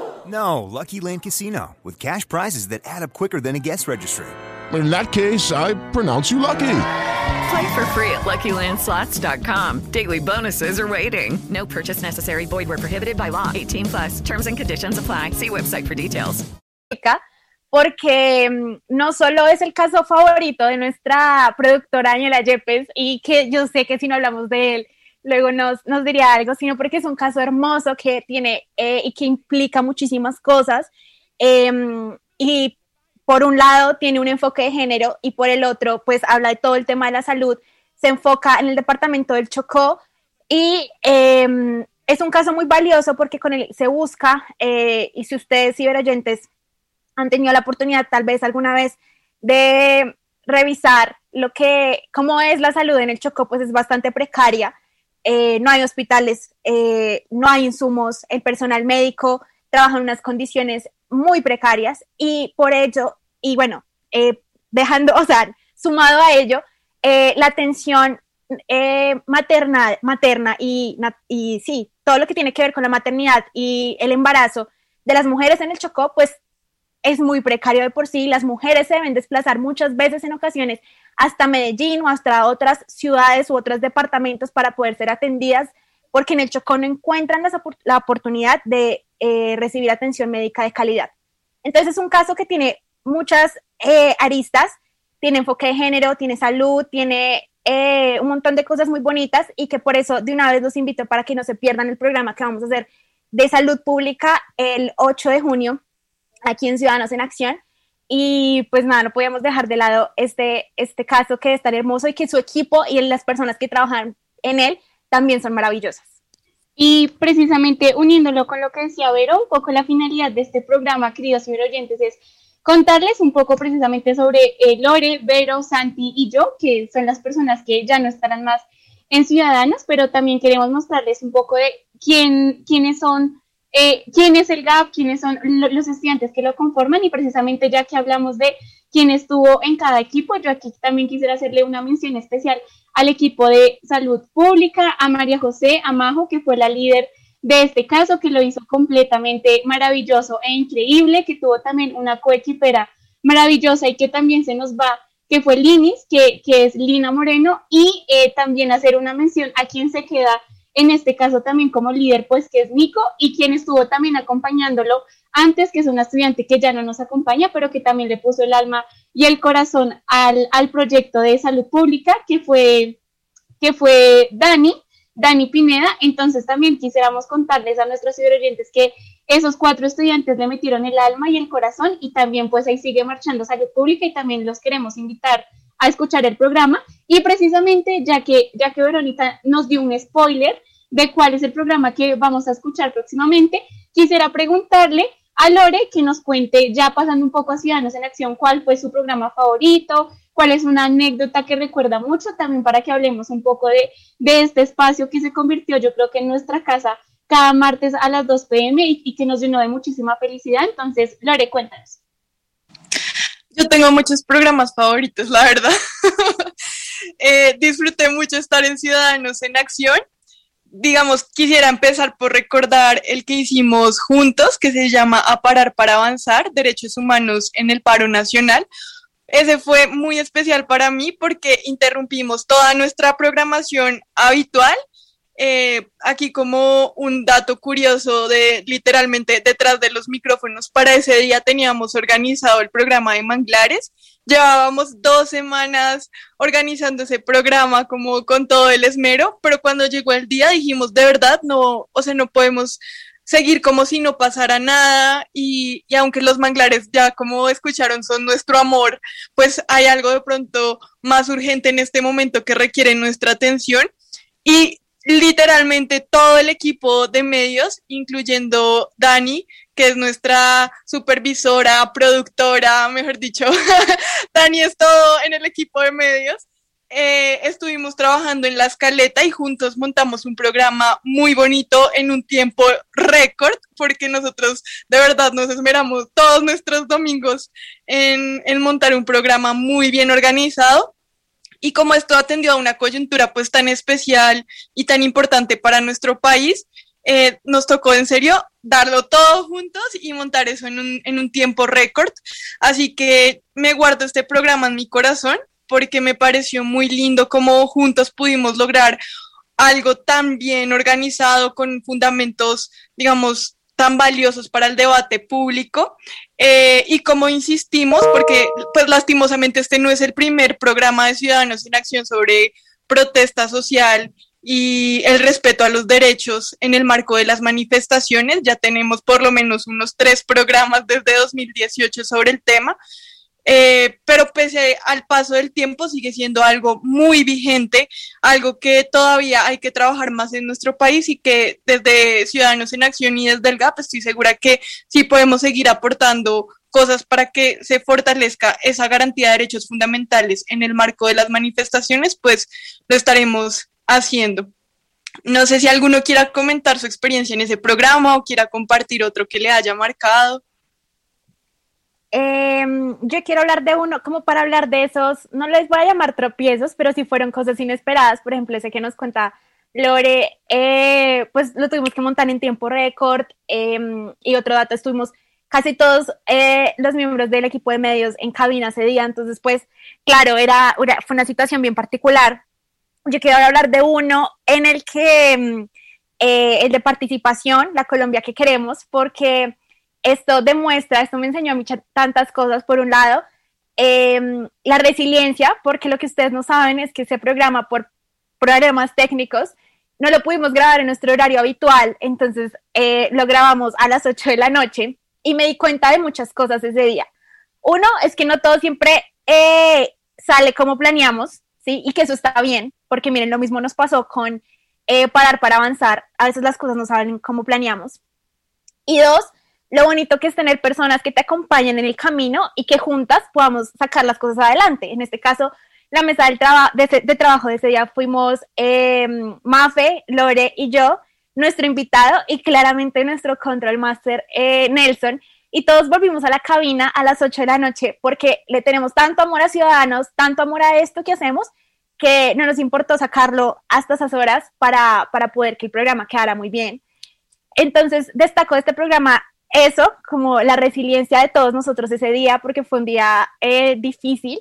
No, Lucky Land Casino, with cash prizes that add up quicker than a guest registry. In that case, I pronounce you lucky. Play for free at LuckyLandSlots.com. Daily bonuses are waiting. No purchase necessary. Void where prohibited by law. 18 plus. Terms and conditions apply. See website for details. Porque no solo es el caso favorito de nuestra productora Daniela Yepes y que yo sé que si no hablamos de él luego nos, nos diría algo, sino porque es un caso hermoso que tiene eh, y que implica muchísimas cosas. Em, y por un lado tiene un enfoque de género y por el otro pues habla de todo el tema de la salud, se enfoca en el departamento del Chocó y em, es un caso muy valioso porque con él se busca, eh, y si ustedes ciberoyentes han tenido la oportunidad tal vez alguna vez de revisar lo que, cómo es la salud en el Chocó, pues es bastante precaria. Eh, no hay hospitales, eh, no hay insumos, el personal médico trabaja en unas condiciones muy precarias y por ello, y bueno, eh, dejando, o sea, sumado a ello, la atención materna, materna y, y sí, todo lo que tiene que ver con la maternidad y el embarazo de las mujeres en el Chocó, pues es muy precario de por sí. Las mujeres se deben desplazar muchas veces en ocasiones hasta Medellín o hasta otras ciudades u otros departamentos para poder ser atendidas, porque en el Chocó no encuentran la oportunidad de eh, recibir atención médica de calidad. Entonces es un caso que tiene muchas eh, aristas, tiene enfoque de género, tiene salud, tiene eh, un montón de cosas muy bonitas y que por eso de una vez los invito para que no se pierdan el programa que vamos a hacer de salud pública el 8 de junio aquí en Ciudadanos en Acción. Y pues nada, no podíamos dejar de lado este, este caso que es tan hermoso y que su equipo y las personas que trabajan en él también son maravillosas. Y precisamente uniéndolo con lo que decía Vero, un poco la finalidad de este programa, queridos oyentes, es contarles un poco precisamente sobre eh, Lore, Vero, Santi y yo, que son las personas que ya no estarán más en Ciudadanos, pero también queremos mostrarles un poco de quién, quiénes son, eh, quién es el GAP, quiénes son los estudiantes que lo conforman y precisamente ya que hablamos de quién estuvo en cada equipo, yo aquí también quisiera hacerle una mención especial al equipo de salud pública, a María José Amajo, que fue la líder de este caso, que lo hizo completamente maravilloso e increíble, que tuvo también una coequipera maravillosa y que también se nos va, que fue Linis, que, que es Lina Moreno, y eh, también hacer una mención a quien se queda en este caso también como líder, pues que es Nico, y quien estuvo también acompañándolo antes, que es una estudiante que ya no nos acompaña, pero que también le puso el alma y el corazón al, al proyecto de salud pública, que fue, que fue Dani, Dani Pineda. Entonces también quisiéramos contarles a nuestros ciberoyentes que esos cuatro estudiantes le metieron el alma y el corazón y también pues ahí sigue marchando salud pública y también los queremos invitar a escuchar el programa y precisamente ya que ya que Verónica nos dio un spoiler de cuál es el programa que vamos a escuchar próximamente, quisiera preguntarle a Lore que nos cuente, ya pasando un poco a Ciudadanos en Acción, cuál fue su programa favorito, cuál es una anécdota que recuerda mucho, también para que hablemos un poco de, de este espacio que se convirtió, yo creo que en nuestra casa cada martes a las 2 pm y, que nos llenó de muchísima felicidad. Entonces, Lore, cuéntanos. Yo tengo muchos programas favoritos, la verdad. eh, disfruté mucho estar en Ciudadanos en Acción digamos, quisiera empezar por recordar el que hicimos juntos, que se llama A Parar para Avanzar, Derechos Humanos en el Paro Nacional. Ese fue muy especial para mí porque interrumpimos toda nuestra programación habitual eh, aquí como un dato curioso de literalmente detrás de los micrófonos, para ese día teníamos organizado el programa de Manglares. Llevábamos dos semanas organizando ese programa como con todo el esmero, pero cuando llegó el día dijimos, de verdad, no, o sea, no podemos seguir como si no pasara nada y, y, aunque los manglares ya como escucharon son nuestro amor, pues hay algo de pronto más urgente en este momento que requiere nuestra atención y literalmente todo el equipo de medios, incluyendo Dani, que es nuestra supervisora, productora, mejor dicho, Dani es todo en el equipo de medios. Eh, estuvimos trabajando en la escaleta y juntos montamos un programa muy bonito en un tiempo récord, porque nosotros de verdad nos esmeramos todos nuestros domingos en, en montar un programa muy bien organizado y como esto atendió a una coyuntura pues tan especial y tan importante para nuestro país, eh, nos tocó en serio darlo todo juntos y montar eso en un, en un tiempo récord. Así que me guardo este programa en mi corazón porque me pareció muy lindo cómo juntos pudimos lograr algo tan bien organizado con fundamentos, digamos, tan valiosos para el debate público. Eh, y como insistimos, porque pues lastimosamente este no es el primer programa de Ciudadanos en Acción sobre protesta social y el respeto a los derechos en el marco de las manifestaciones. Ya tenemos por lo menos unos tres programas desde 2018 sobre el tema. Eh, pero pese al paso del tiempo sigue siendo algo muy vigente, algo que todavía hay que trabajar más en nuestro país y que desde Ciudadanos en Acción y desde el GAP estoy segura que sí podemos seguir aportando cosas para que se fortalezca esa garantía de derechos fundamentales en el marco de las manifestaciones, pues lo estaremos haciendo. No sé si alguno quiera comentar su experiencia en ese programa o quiera compartir otro que le haya marcado. Em, yo quiero hablar de uno, como para hablar de esos, no les voy a llamar tropiezos, pero si fueron cosas inesperadas. Por ejemplo, ese que nos cuenta Lore, eh, pues lo tuvimos que montar en tiempo récord. Em, y otro dato, estuvimos casi todos eh, los miembros del equipo de medios en cabina ese día. Entonces, pues, claro, era, fue una situación bien particular. Yo quiero hablar de uno en el que, em, eh, el de participación, la Colombia que queremos, porque esto demuestra, esto me enseñó a mí tantas cosas. Por un lado, em, la resiliencia, porque lo que ustedes no saben es que ese programa por problemas técnicos no lo pudimos grabar en nuestro horario habitual, entonces eh, lo grabamos a las 8 de la noche y me di cuenta de muchas cosas ese día. Uno es que no todo siempre eh, sale como planeamos, ¿sí? Y que eso está bien, porque miren, lo mismo nos pasó con eh, parar para avanzar. A veces las cosas no salen como planeamos. Y dos, lo bonito que es tener personas que te acompañen en el camino y que juntas podamos sacar las cosas adelante. En este caso, la mesa del de, trabajo de ese día fuimos em, Mafe, Lore y yo, nuestro invitado y claramente nuestro control master eh, Nelson. Y todos volvimos a la cabina a las 8 de la noche porque le tenemos tanto amor a Ciudadanos, tanto amor a esto que hacemos, que no nos importó sacarlo hasta esas horas para, para poder que el programa quedara muy bien. Entonces, destacó este programa eso, como la resiliencia de todos nosotros ese día, porque fue un día eh, difícil.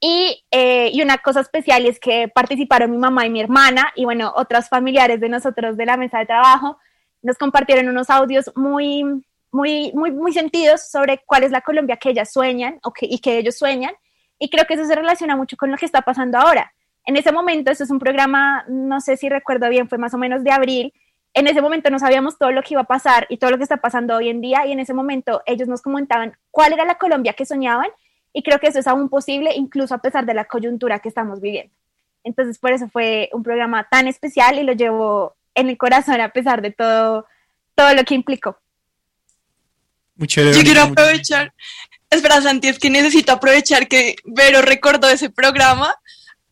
Y, eh, y, una cosa especial es que participaron mi mamá y mi hermana y bueno, otros familiares de nosotros de la mesa de trabajo nos compartieron unos audios muy, muy, muy, muy sentidos sobre cuál es la Colombia que ellas sueñan o que, y que ellos sueñan. Y creo que eso se relaciona mucho con lo que está pasando ahora. En ese momento, esto es un programa, no sé si recuerdo bien, fue más o menos de abril, en ese momento no sabíamos todo lo que iba a pasar y todo lo que está pasando hoy en día y en ese momento ellos nos comentaban cuál era la Colombia que soñaban y creo que eso es aún posible incluso a pesar de la coyuntura que estamos viviendo. Entonces por eso fue un programa tan especial y lo llevo en el corazón a pesar de todo, todo lo que implicó. Yo quiero aprovechar, espera Santi, es que necesito aprovechar que Vero recordó ese programa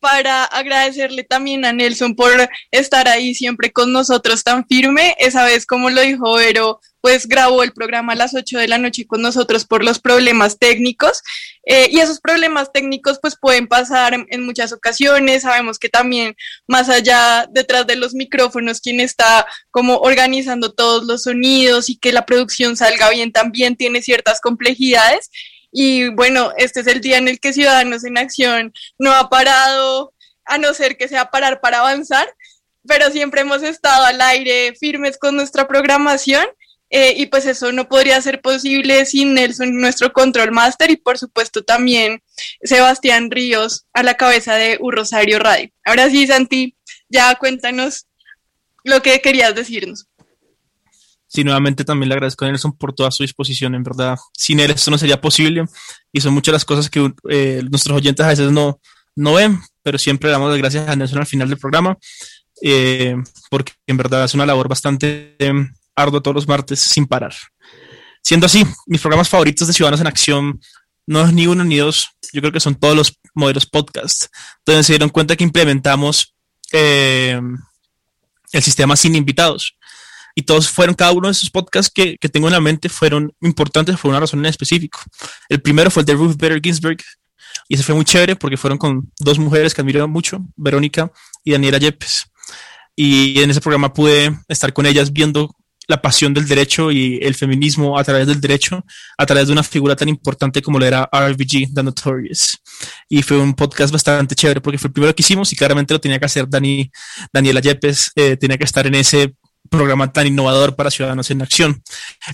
para agradecerle también a Nelson por estar ahí siempre con nosotros tan firme. Esa vez, como lo dijo Vero, pues grabó el programa a las 8 de la noche con nosotros por los problemas técnicos. Eh, y esos problemas técnicos pues pueden pasar en, muchas ocasiones. Sabemos que también más allá detrás de los micrófonos, quien está como organizando todos los sonidos y que la producción salga bien también tiene ciertas complejidades. Y bueno, este es el día en el que Ciudadanos en Acción no ha parado, a no ser que sea parar para avanzar, pero siempre hemos estado al aire firmes con nuestra programación. Eh, y pues eso no podría ser posible sin Nelson, nuestro control master, y por supuesto también Sebastián Ríos a la cabeza de Un Rosario Radio. Ahora sí, Santi, ya cuéntanos lo que querías decirnos. Sí, nuevamente también le agradezco a Nelson por toda su disposición, en verdad. Sin él esto no sería posible y son muchas las cosas que eh, nuestros oyentes a veces no, no ven, pero siempre damos las gracias a Nelson al final del programa, eh, porque en verdad es una labor bastante eh, ardua todos los martes sin parar. Siendo así, mis programas favoritos de Ciudadanos en Acción no es ni uno ni dos, yo creo que son todos los modelos podcast, donde se dieron cuenta que implementamos el sistema sin invitados y todos fueron, cada uno de esos podcasts que, que tengo en la mente fueron importantes por una razón en específico. El primero fue el de Ruth Bader Ginsburg, y ese fue muy chévere porque fueron con dos mujeres que admiro mucho, Verónica y Daniela Yepes. Y en ese programa pude estar con ellas viendo la pasión del derecho y el feminismo a través del derecho, a través de una figura tan importante como lo era RBG, The Notorious. Y fue un podcast bastante chévere porque fue el primero que hicimos y claramente lo tenía que hacer Dani, Daniela Yepes, eh, tenía que estar en ese programa tan innovador para Ciudadanos en Acción.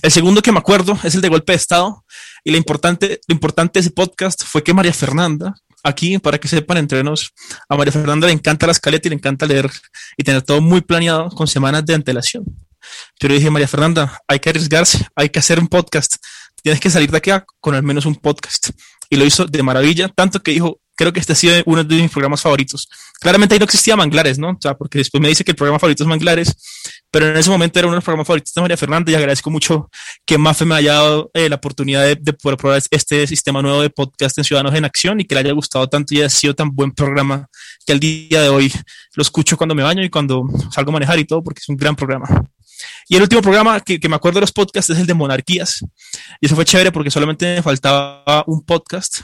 El segundo que me acuerdo es el de Golpe de Estado y lo importante, lo importante de ese podcast fue que María Fernanda, aquí para que sepan entre nos, a María Fernanda le encanta la escaleta y le encanta leer y tener todo muy planeado con semanas de antelación. Pero dije, María Fernanda, hay que arriesgarse, hay que hacer un podcast, tienes que salir de aquí con al menos un podcast. Y lo hizo de maravilla, tanto que dijo, creo que este ha sido uno de mis programas favoritos. Claramente ahí no existía Manglares, ¿no? O sea, porque después me dice que el programa favorito es Manglares, pero en ese momento era uno de los programas favoritos de María Fernanda y agradezco mucho que Mafe me haya dado eh, la oportunidad de, poder probar este sistema nuevo de podcast en Ciudadanos en Acción y que le haya gustado tanto y haya sido tan buen programa que al día de hoy lo escucho cuando me baño y cuando salgo a manejar y todo porque es un gran programa. Y el último programa que, que, me acuerdo de los podcasts es el de monarquías. Y eso fue chévere porque solamente me faltaba un podcast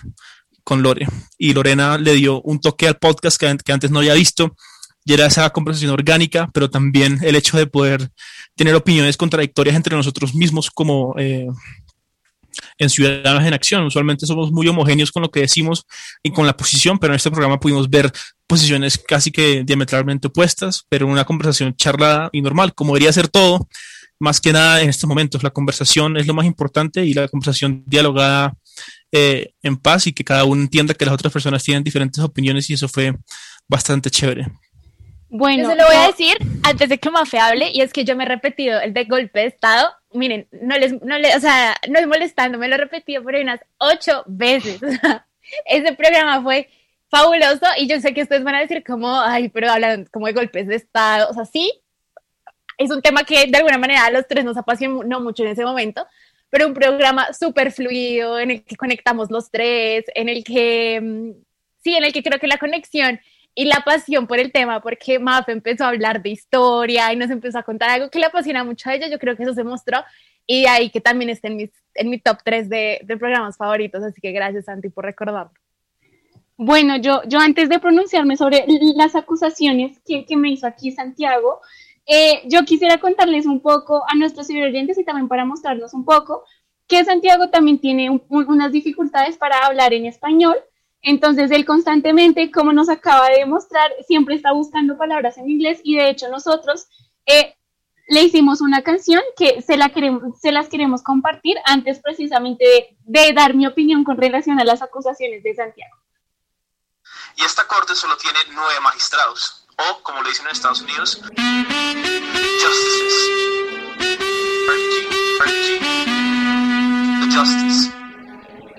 con Lore. Y Lorena le dio un toque al podcast que, que antes no había visto. Y era esa conversación orgánica, pero también el hecho de poder tener opiniones contradictorias entre nosotros mismos como eh, en Ciudadanos en Acción. Usualmente somos muy homogéneos con lo que decimos y con la posición, pero en este programa pudimos ver posiciones casi que diametralmente opuestas, pero una conversación charlada y normal, como debería ser todo, más que nada en estos momentos. La conversación es lo más importante y la conversación dialogada eh, en paz y que cada uno entienda que las otras personas tienen diferentes opiniones y eso fue bastante chévere. Bueno, yo se lo voy a decir antes de que Mafe hable y es que yo me he repetido el de golpe de estado. Miren, no les, no les, o sea, no es molestando, me lo he repetido por unas ocho veces. ese programa fue fabuloso y yo sé que ustedes van a decir como, ay, pero hablan como de golpes de estado. O sea, sí, es un tema que de alguna manera a los tres nos apasionó mucho en ese momento, pero un programa súper fluido en el que conectamos los tres, en el que, mm, sí, en el que creo que la conexión y la pasión por el tema, porque Maf empezó a hablar de historia y nos empezó a contar algo que le apasiona mucho a ella, yo creo que eso se mostró y de ahí que también está en, en mi top 3 de, de, programas favoritos, así que gracias Santi por recordarlo. Bueno, yo, yo antes de pronunciarme sobre las acusaciones que, que me hizo aquí Santiago, eh, yo quisiera contarles un poco a nuestros oyentes y también para mostrarnos un poco que Santiago también tiene unas dificultades para hablar en español. Entonces, él constantemente, como nos acaba de demostrar, siempre está buscando palabras en inglés y de hecho nosotros eh, le hicimos una canción que se, la queremos, se las queremos compartir antes precisamente de, dar mi opinión con relación a las acusaciones de Santiago. Y esta corte solo tiene nueve magistrados, o como le dicen en Estados Unidos, justices. The Justice.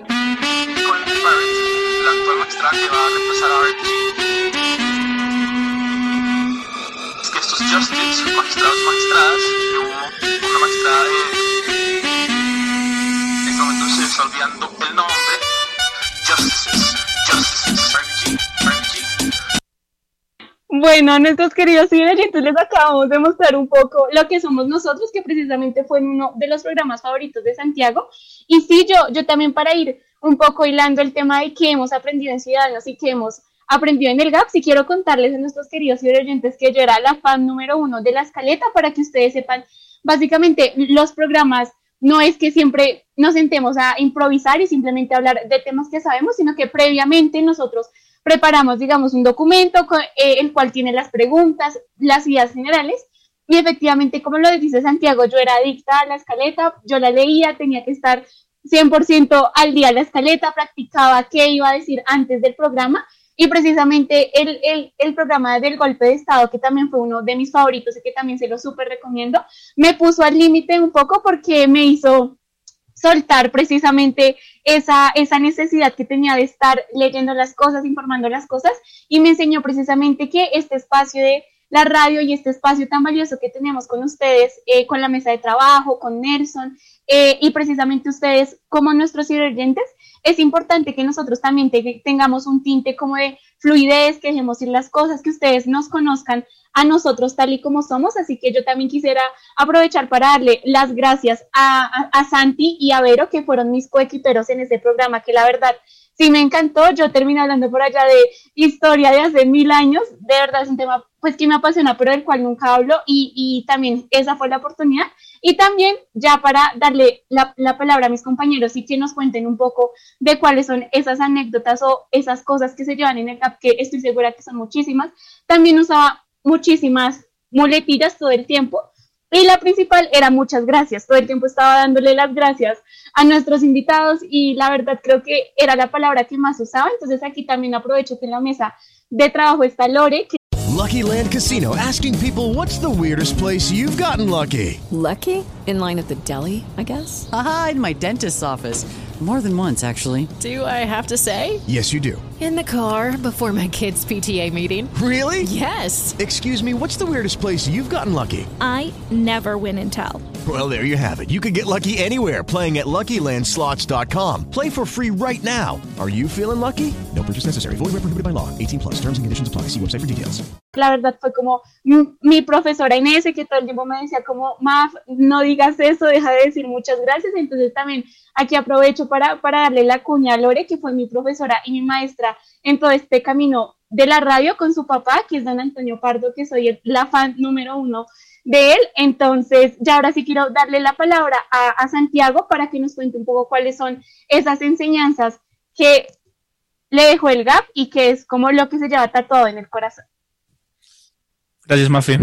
Colin Barrett, la actual magistrada que va a reemplazar a RG estos justices, magistrados magistradas, y hubo una magistrada de... En este momento se está olvidando el nombre. Justices, Bueno, a nuestros queridos oyentes les acabamos de mostrar un poco lo que somos nosotros, que precisamente fue uno de los programas favoritos de Santiago. Y sí, yo, yo también para ir un poco hilando el tema de que hemos aprendido en Ciudadanos y que hemos aprendió en el GAP. Si quiero contarles a nuestros queridos y oyentes que yo era la fan número uno de la escaleta para que ustedes sepan, básicamente los programas no es que siempre nos sentemos a improvisar y simplemente hablar de temas que sabemos, sino que previamente nosotros preparamos, digamos, un documento con, eh, el cual tiene las preguntas, las ideas generales. Y efectivamente, como lo dice Santiago, yo era adicta a la escaleta, yo la leía, tenía que estar 100% al día la escaleta, practicaba qué iba a decir antes del programa y precisamente el, el, el, programa del golpe de Estado, que también fue uno de mis favoritos y que también se lo súper recomiendo, me puso al límite un poco porque me hizo soltar precisamente esa, esa necesidad que tenía de estar leyendo las cosas, informando las cosas, y me enseñó precisamente que este espacio de la radio y este espacio tan valioso que tenemos con ustedes, eh, con la mesa de trabajo, con Nelson, eh, y precisamente ustedes como nuestros oyentes, es importante que nosotros también tengamos un tinte como de fluidez, que dejemos ir las cosas, que ustedes nos conozcan a nosotros tal y como somos. Así que yo también quisiera aprovechar para darle las gracias a, a, Santi y a Vero, que fueron mis coequiperos en este programa, que la verdad sí me encantó. Yo terminé hablando por allá de historia de hace mil años. De verdad es un tema pues que me apasiona, pero del cual nunca hablo y, y también esa fue la oportunidad. Y también ya para darle la, la, palabra a mis compañeros y que nos cuenten un poco de cuáles son esas anécdotas o esas cosas que se llevan en el CAP, que estoy segura que son muchísimas. También usaba muchísimas muletillas todo el tiempo. Y la principal era muchas gracias. Todo el tiempo estaba dándole las gracias a nuestros invitados y la verdad creo que era la palabra que más usaba. Entonces aquí también aprovecho que en la mesa de trabajo está Lore, que Lucky Land Casino asking people what's the weirdest place you've gotten lucky? Lucky? In line at the deli, I guess? Aha, in my dentist's office. More than once, actually. Do I have to say? Yes, you do. In the car before my kids' PTA meeting. Really? Yes. Excuse me, what's the weirdest place you've gotten lucky? I never win and tell. Well, there you have it. You can get lucky anywhere playing at LuckyLandSlots.com. Play for free right now. Are you feeling lucky? No purchase necessary. Void where prohibited by law. 18 plus. Terms and conditions apply. See website for details. La verdad fue como mi profesora Inés que todo el tiempo me decía como, Maf, no digas eso, deja de decir muchas gracias. Entonces también aquí aprovecho para, para darle la cuña a Lore, que fue mi profesora y mi maestra en todo este camino de la radio con su papá, que es don Antonio Pardo, que soy la fan número uno de él. Entonces, ya ahora sí quiero darle la palabra a, a, Santiago para que nos cuente un poco cuáles son esas enseñanzas que le dejó el GAP y que es como lo que se lleva tatuado en el corazón. Gracias, Mafe,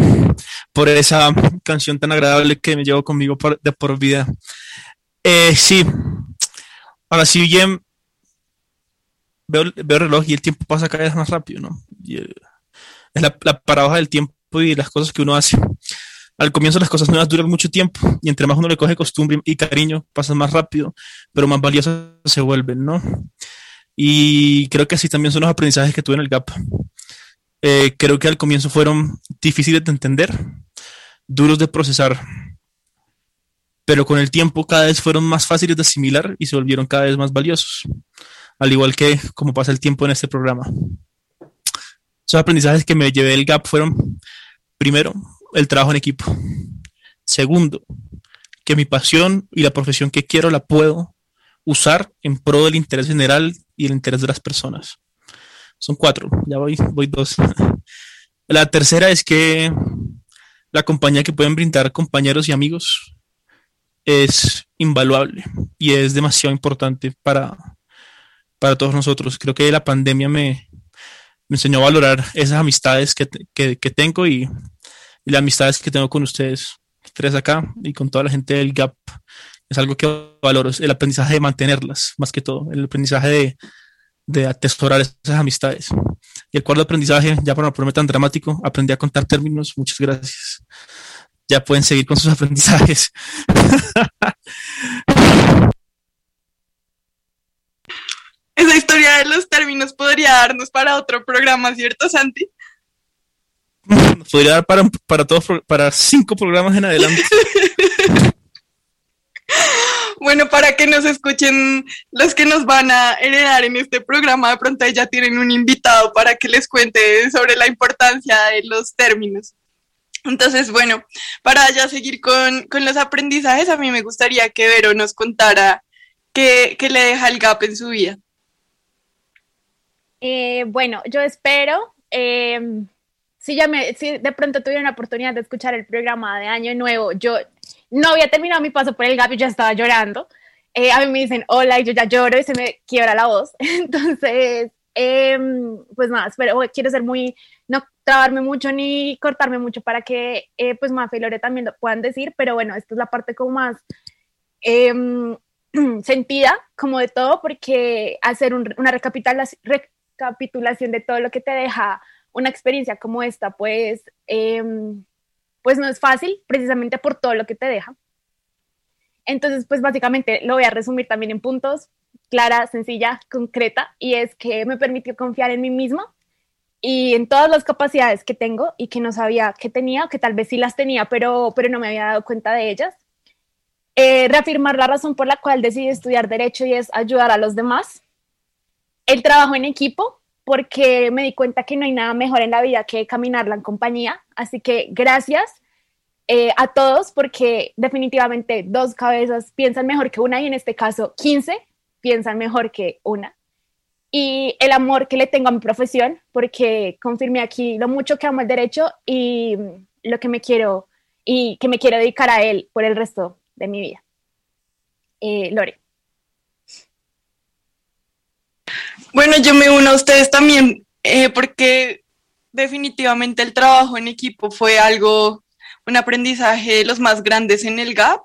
por esa canción tan agradable que me llevo conmigo por, de por vida. Eh, sí, ahora sí bien, veo, veo el reloj y el tiempo pasa cada vez más rápido, ¿no? Eh, es la, la paradoja del tiempo y las cosas que uno hace. Al comienzo las cosas nuevas duran mucho tiempo y entre más uno le coge costumbre y cariño, pasan más rápido, pero más valiosas se vuelven, ¿no? Y creo que así también son los aprendizajes que tuve en el GAP. Eh, creo que al comienzo fueron difíciles de entender, duros de procesar, pero con el tiempo cada vez fueron más fáciles de asimilar y se volvieron cada vez más valiosos, al igual que como pasa el tiempo en este programa. Esos aprendizajes que me llevé del GAP fueron, primero, el trabajo en equipo. Segundo, que mi pasión y la profesión que quiero la puedo usar en pro del interés general y el interés de las personas. Son cuatro, ya voy, voy dos. La tercera es que la compañía que pueden brindar compañeros y amigos es invaluable y es demasiado importante para, para todos nosotros. Creo que la pandemia me, me enseñó a valorar esas amistades que, que, que tengo y, las amistades que tengo con ustedes tres acá y con toda la gente del GAP. Es algo que valoro, el aprendizaje de mantenerlas, más que todo, el aprendizaje de, de atesorar esas amistades. Y el cuarto aprendizaje, ya para no ponerme tan dramático, aprendí a contar términos. Muchas gracias. Ya pueden seguir con sus aprendizajes. Esa historia de los términos podría darnos para otro programa, ¿cierto, Santi? Podría dar para, para, todos, para cinco programas en adelante. Bueno, para que nos escuchen los que nos van a heredar en este programa, de pronto ya tienen un invitado para que les cuente sobre la importancia de los términos. Entonces, bueno, para ya seguir con, con los aprendizajes, a mí me gustaría que Vero nos contara qué, qué le deja el GAP en su vida. Eh, bueno, yo espero, eh, si, ya me, si de pronto tuvieron la oportunidad de escuchar el programa de Año Nuevo, yo no había terminado mi paso por el GAP y ya estaba llorando. Eh, a mí me dicen hola y yo ya lloro y se me quiebra la voz. Entonces, eh, pues nada, pero quiero ser muy, no trabarme mucho ni cortarme mucho para que eh, pues Mafe y Lore también lo puedan decir, pero bueno, esta es la parte como más em, sentida como de todo, porque hacer un, una recapitulación, recapitulación de todo lo que te deja una experiencia como esta, pues em, pues no es fácil, precisamente por todo lo que te deja. Entonces, pues básicamente lo voy a resumir también en puntos, clara, sencilla, concreta, y es que me permitió confiar en mí misma y en todas las capacidades que tengo y que no sabía que tenía, que tal vez sí las tenía, pero, pero no me había dado cuenta de ellas. Eh, reafirmar la razón por la cual decidí estudiar derecho y es ayudar a los demás. El trabajo en equipo, porque me di cuenta que no hay nada mejor en la vida que caminarla en compañía. Así que gracias eh, a todos porque definitivamente dos cabezas piensan mejor que una y en este caso 15 piensan mejor que una. Y el amor que le tengo a mi profesión, porque confirmé aquí lo mucho que amo el derecho y lo que me quiero y que me quiero dedicar a él por el resto de mi vida. Eh, Lore. Bueno, yo me uno a ustedes también, eh, porque definitivamente el trabajo en equipo fue algo, un aprendizaje de los más grandes en el GAP.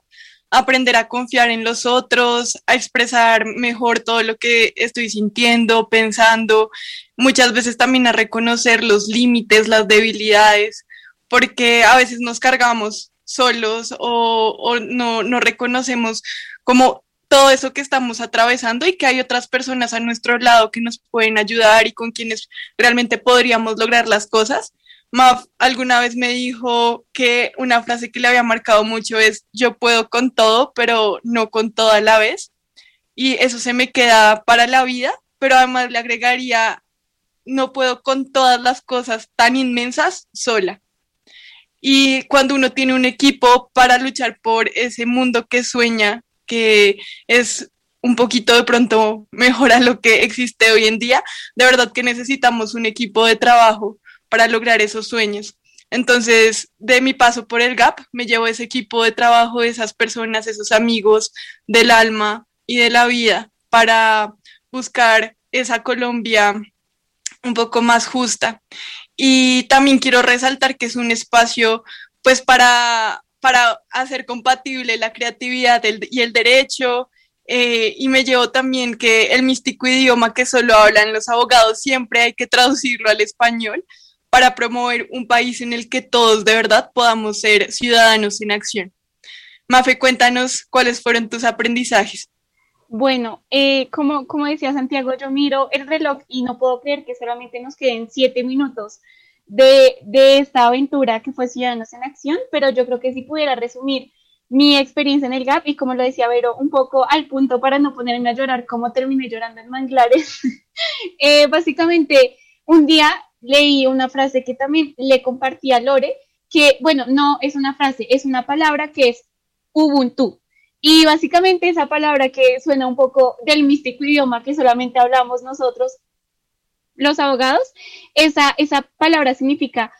Aprender a confiar en los otros, a expresar mejor todo lo que estoy sintiendo, pensando, muchas veces también a reconocer los límites, las debilidades, porque a veces nos cargamos solos o, o no, no reconocemos como todo eso que estamos atravesando y que hay otras personas a nuestro lado que nos pueden ayudar y con quienes realmente podríamos lograr las cosas. Maf alguna vez me dijo que una frase que le había marcado mucho es yo puedo con todo, pero no con todo a la vez. Y eso se me queda para la vida, pero además le agregaría no puedo con todas las cosas tan inmensas sola. Y cuando uno tiene un equipo para luchar por ese mundo que sueña que es un poquito de pronto mejor a lo que existe hoy en día, de verdad que necesitamos un equipo de trabajo para lograr esos sueños. Entonces, de mi paso por el GAP, me llevo ese equipo de trabajo, esas personas, esos amigos del alma y de la vida para buscar esa Colombia un poco más justa. Y también quiero resaltar que es un espacio pues para para hacer compatible la creatividad y el derecho. Eh, y me llevo también que el místico idioma que solo hablan los abogados siempre hay que traducirlo al español para promover un país en el que todos de verdad podamos ser ciudadanos en acción. Mafe, cuéntanos cuáles fueron tus aprendizajes. Bueno, eh, como, como decía Santiago, yo miro el reloj y no puedo creer que solamente nos queden siete minutos de, esta aventura que fue Ciudadanos en Acción, pero yo creo que si pudiera resumir mi experiencia en el GAP y como lo decía Vero, un poco al punto para no ponerme a llorar como terminé llorando en manglares. Eh, básicamente, un día leí una frase que también le compartí a Lore, que, bueno, no es una frase, es una palabra que es Ubuntu. Y básicamente esa palabra que suena un poco del místico idioma que solamente hablamos nosotros, los abogados, esa, esa palabra significa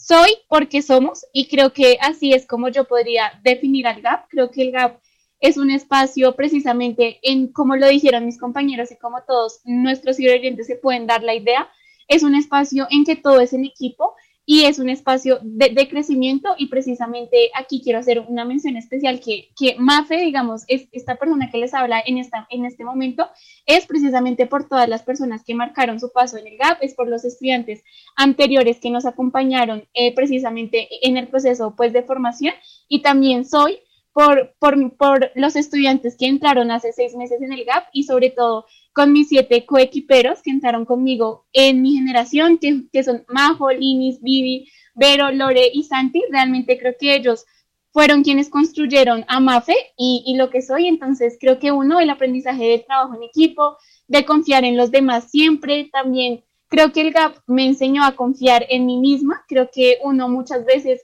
soy porque somos y creo que así es como yo podría definir al GAP. Creo que el GAP es un espacio precisamente en, como lo dijeron mis compañeros y como todos nuestros oyentes se pueden dar la idea, es un espacio en que todo es en equipo y es un espacio de, crecimiento y precisamente aquí quiero hacer una mención especial que, que Mafe, digamos, es esta persona que les habla en, esta, en este momento, es precisamente por todas las personas que marcaron su paso en el GAP, es por los estudiantes anteriores que nos acompañaron eh, precisamente en el proceso pues, de formación y también soy por, por, los estudiantes que entraron hace seis meses en el GAP y sobre todo con mis siete coequiperos que entraron conmigo en mi generación, que, que son Majo, Linis, Vivi, Vero, Lore y Santi. Realmente creo que ellos fueron quienes construyeron a Mafe y, y, lo que soy. Entonces creo que uno, el aprendizaje del trabajo en equipo, de confiar en los demás siempre, también creo que el GAP me enseñó a confiar en mí misma. Creo que uno muchas veces,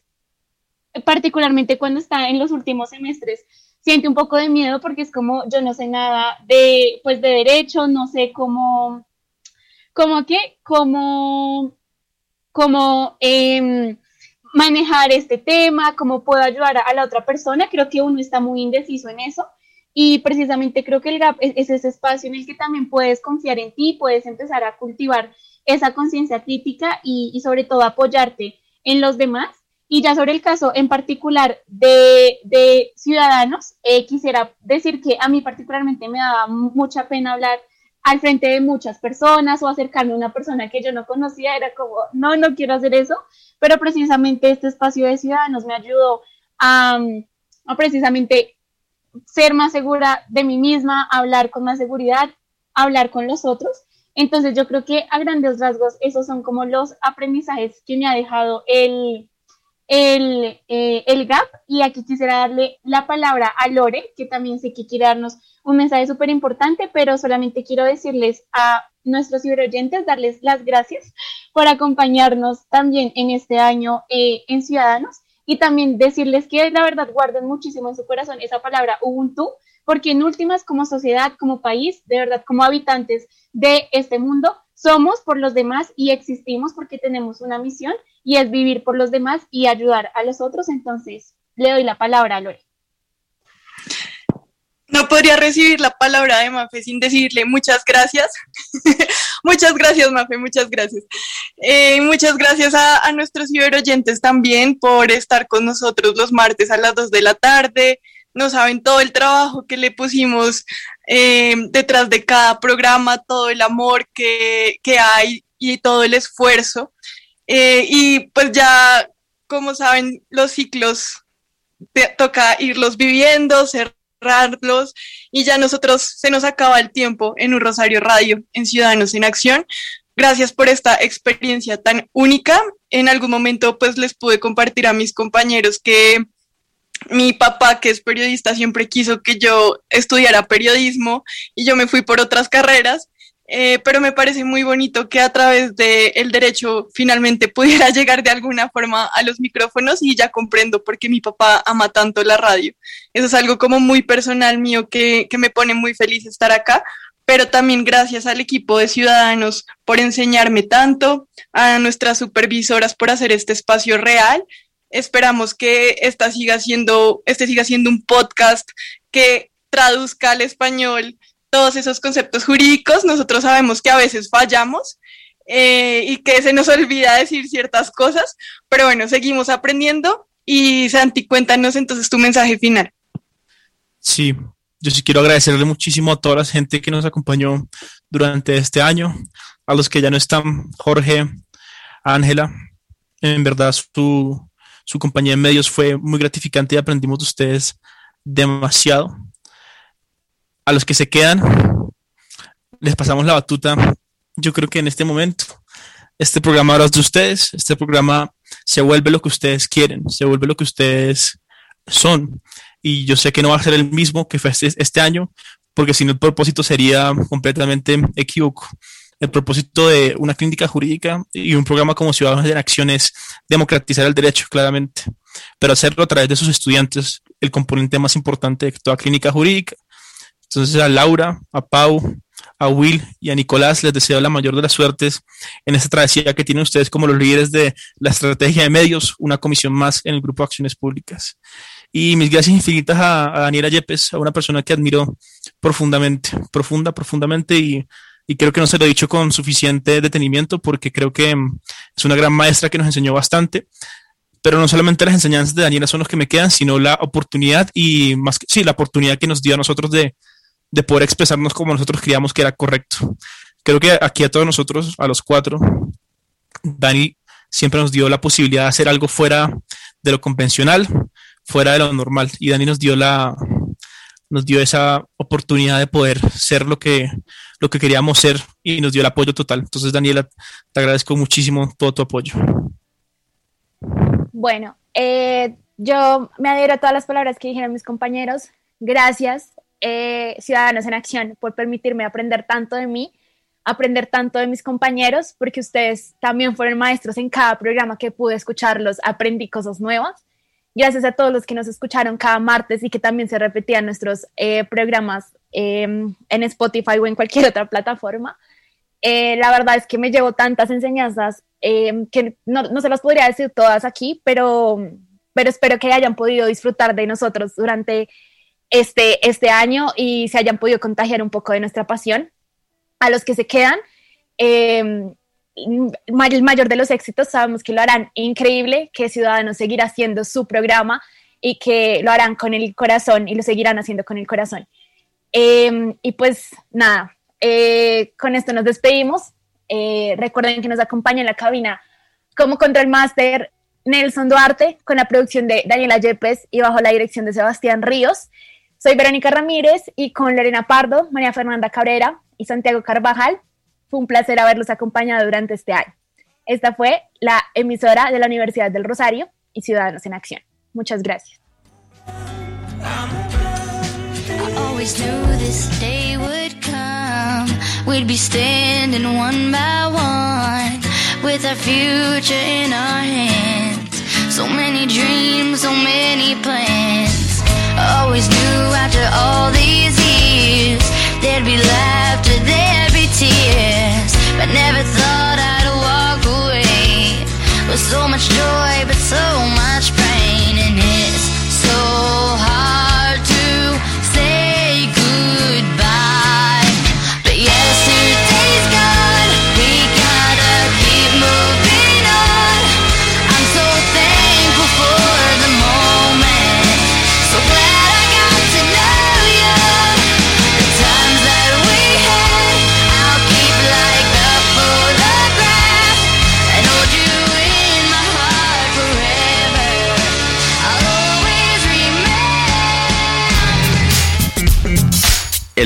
particularmente cuando está en los últimos semestres, siente un poco de miedo porque es como yo no sé nada de, pues, de derecho, no sé cómo, cómo qué, cómo, cómo em, manejar este tema, cómo puedo ayudar a, la otra persona. Creo que uno está muy indeciso en eso. Y precisamente creo que el GAP es, ese espacio en el que también puedes confiar en ti, puedes empezar a cultivar esa conciencia crítica y sobre todo apoyarte en los demás y ya sobre el caso en particular de, de ciudadanos, eh, quisiera decir que a mí particularmente me daba mucha pena hablar al frente de muchas personas o acercarme a una persona que yo no conocía, era como, no, no quiero hacer eso, pero precisamente este espacio de ciudadanos me ayudó a, a precisamente ser más segura de mí misma, hablar con más seguridad, hablar con los otros. Entonces yo creo que a grandes rasgos esos son como los aprendizajes que me ha dejado el, el, eh, el gap. Y aquí quisiera darle la palabra a Lore, que también sé que quiere darnos un mensaje súper importante, pero solamente quiero decirles a nuestros ciberoyentes, darles las gracias por acompañarnos también en este año eh, en Ciudadanos. Y también decirles que la verdad guarden muchísimo en su corazón esa palabra Ubuntu, porque en últimas como sociedad, como país, de verdad como habitantes de este mundo, somos por los demás y existimos porque tenemos una misión y es vivir por los demás y ayudar a los otros. Entonces, le doy la palabra a Lore. No podría recibir la palabra de Mafe sin decirle muchas gracias. muchas gracias, Mafe, muchas gracias. Eh, muchas gracias a, nuestros ciberoyentes también por estar con nosotros los martes a las 2 de la tarde. No saben todo el trabajo que le pusimos eh, detrás de cada programa, todo el amor que, que hay y todo el esfuerzo. Eh, y pues ya, como saben, los ciclos toca irlos viviendo, cerrarlos y ya nosotros se nos acaba el tiempo en un Rosario Radio, en Ciudadanos en Acción. Gracias por esta experiencia tan única. En algún momento pues les pude compartir a mis compañeros que mi papá, que es periodista, siempre quiso que yo estudiara periodismo y yo me fui por otras carreras, eh, pero me parece muy bonito que a través del derecho finalmente pudiera llegar de alguna forma a los micrófonos y ya comprendo por qué mi papá ama tanto la radio. Eso es algo como muy personal mío que, que me pone muy feliz estar acá, pero también gracias al equipo de ciudadanos por enseñarme tanto, a nuestras supervisoras por hacer este espacio real Esperamos que esta siga siendo, este siga siendo un podcast que traduzca al español todos esos conceptos jurídicos. Nosotros sabemos que a veces fallamos eh, y que se nos olvida decir ciertas cosas, pero bueno, seguimos aprendiendo. Y Santi, cuéntanos entonces tu mensaje final. Sí, yo sí quiero agradecerle muchísimo a toda la gente que nos acompañó durante este año, a los que ya no están, Jorge, Ángela, en verdad su, su compañía de medios fue muy gratificante y aprendimos de ustedes demasiado. A los que se quedan, les pasamos la batuta. Yo creo que en este momento, este programa ahora es de ustedes. Este programa se vuelve lo que ustedes quieren, se vuelve lo que ustedes son. Y yo sé que no va a ser el mismo que fue este, este año, porque si no el propósito sería completamente equívoco. El propósito de una clínica jurídica y un programa como Ciudadanos en Acción es democratizar el derecho, claramente, pero hacerlo a través de sus estudiantes, el componente más importante de toda clínica jurídica. Entonces a Laura, a Pau, a Will y a Nicolás les deseo la mayor de las suertes en esta travesía que tienen ustedes como los líderes de la estrategia de medios, una comisión más en el Grupo de Acciones Públicas. Y mis gracias infinitas a, a Daniela Yepes, a una persona que admiro profundamente, profunda, profundamente y y creo que no se lo he dicho con suficiente detenimiento porque creo que mm, es una gran maestra que nos enseñó bastante. Pero no solamente las enseñanzas de Daniela son los que me quedan, sino la oportunidad y más que, sí, la oportunidad que nos dio a nosotros de, de poder expresarnos como nosotros creíamos que era correcto. Creo que aquí a todos nosotros, a los cuatro, Dani siempre nos dio la posibilidad de hacer algo fuera de lo convencional, fuera de lo normal. Y Dani nos dio la, nos dio esa oportunidad de poder ser lo que, lo que queríamos ser y nos dio el apoyo total. Entonces, Daniela, te agradezco muchísimo todo tu apoyo. Bueno, eh, yo me adhiero a todas las palabras que dijeron mis compañeros. Gracias, eh, Ciudadanos en Acción, por permitirme aprender tanto de mí, aprender tanto de mis compañeros, porque ustedes también fueron maestros en cada programa que pude escucharlos, aprendí cosas nuevas. Gracias a todos los que nos escucharon cada martes y que también se repetían nuestros eh, programas Em, en Spotify o en cualquier otra plataforma. Eh, la verdad es que me llevo tantas enseñanzas em, que no, no, se las podría decir todas aquí, pero, pero espero que hayan podido disfrutar de nosotros durante este, este año y se hayan podido contagiar un poco de nuestra pasión. A los que se quedan, eh, el mayor de los éxitos, sabemos que lo harán increíble, que Ciudadanos seguirá haciendo su programa y que lo harán con el corazón y lo seguirán haciendo con el corazón. Em, y pues nada, eh, con esto nos despedimos. Eh, recuerden que nos acompaña en la cabina como Control Master Nelson Duarte, con la producción de Daniela Yepes y bajo la dirección de Sebastián Ríos. Soy Verónica Ramírez y con Lorena Pardo, María Fernanda Cabrera y Santiago Carvajal. Fue un placer haberlos acompañado durante este año. Esta fue la emisora de la Universidad del Rosario y Ciudadanos en Acción. Muchas gracias. We'd be standing one by one with our future in our hands. So many dreams, so many plans. Always knew after all these years there'd be there'd be tears. But never thought I'd walk away with so much joy, but so much pain. And it's so hard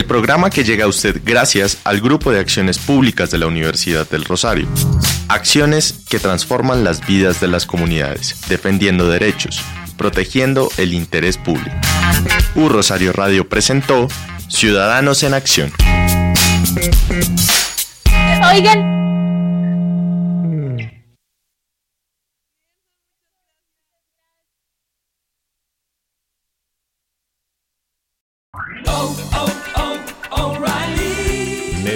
El programa que llega a usted gracias al Grupo de Acciones Públicas de la Universidad del Rosario. Acciones que transforman las vidas de las comunidades, defendiendo derechos, protegiendo el interés público. U Rosario Radio presentó Ciudadanos en Acción. Oigan.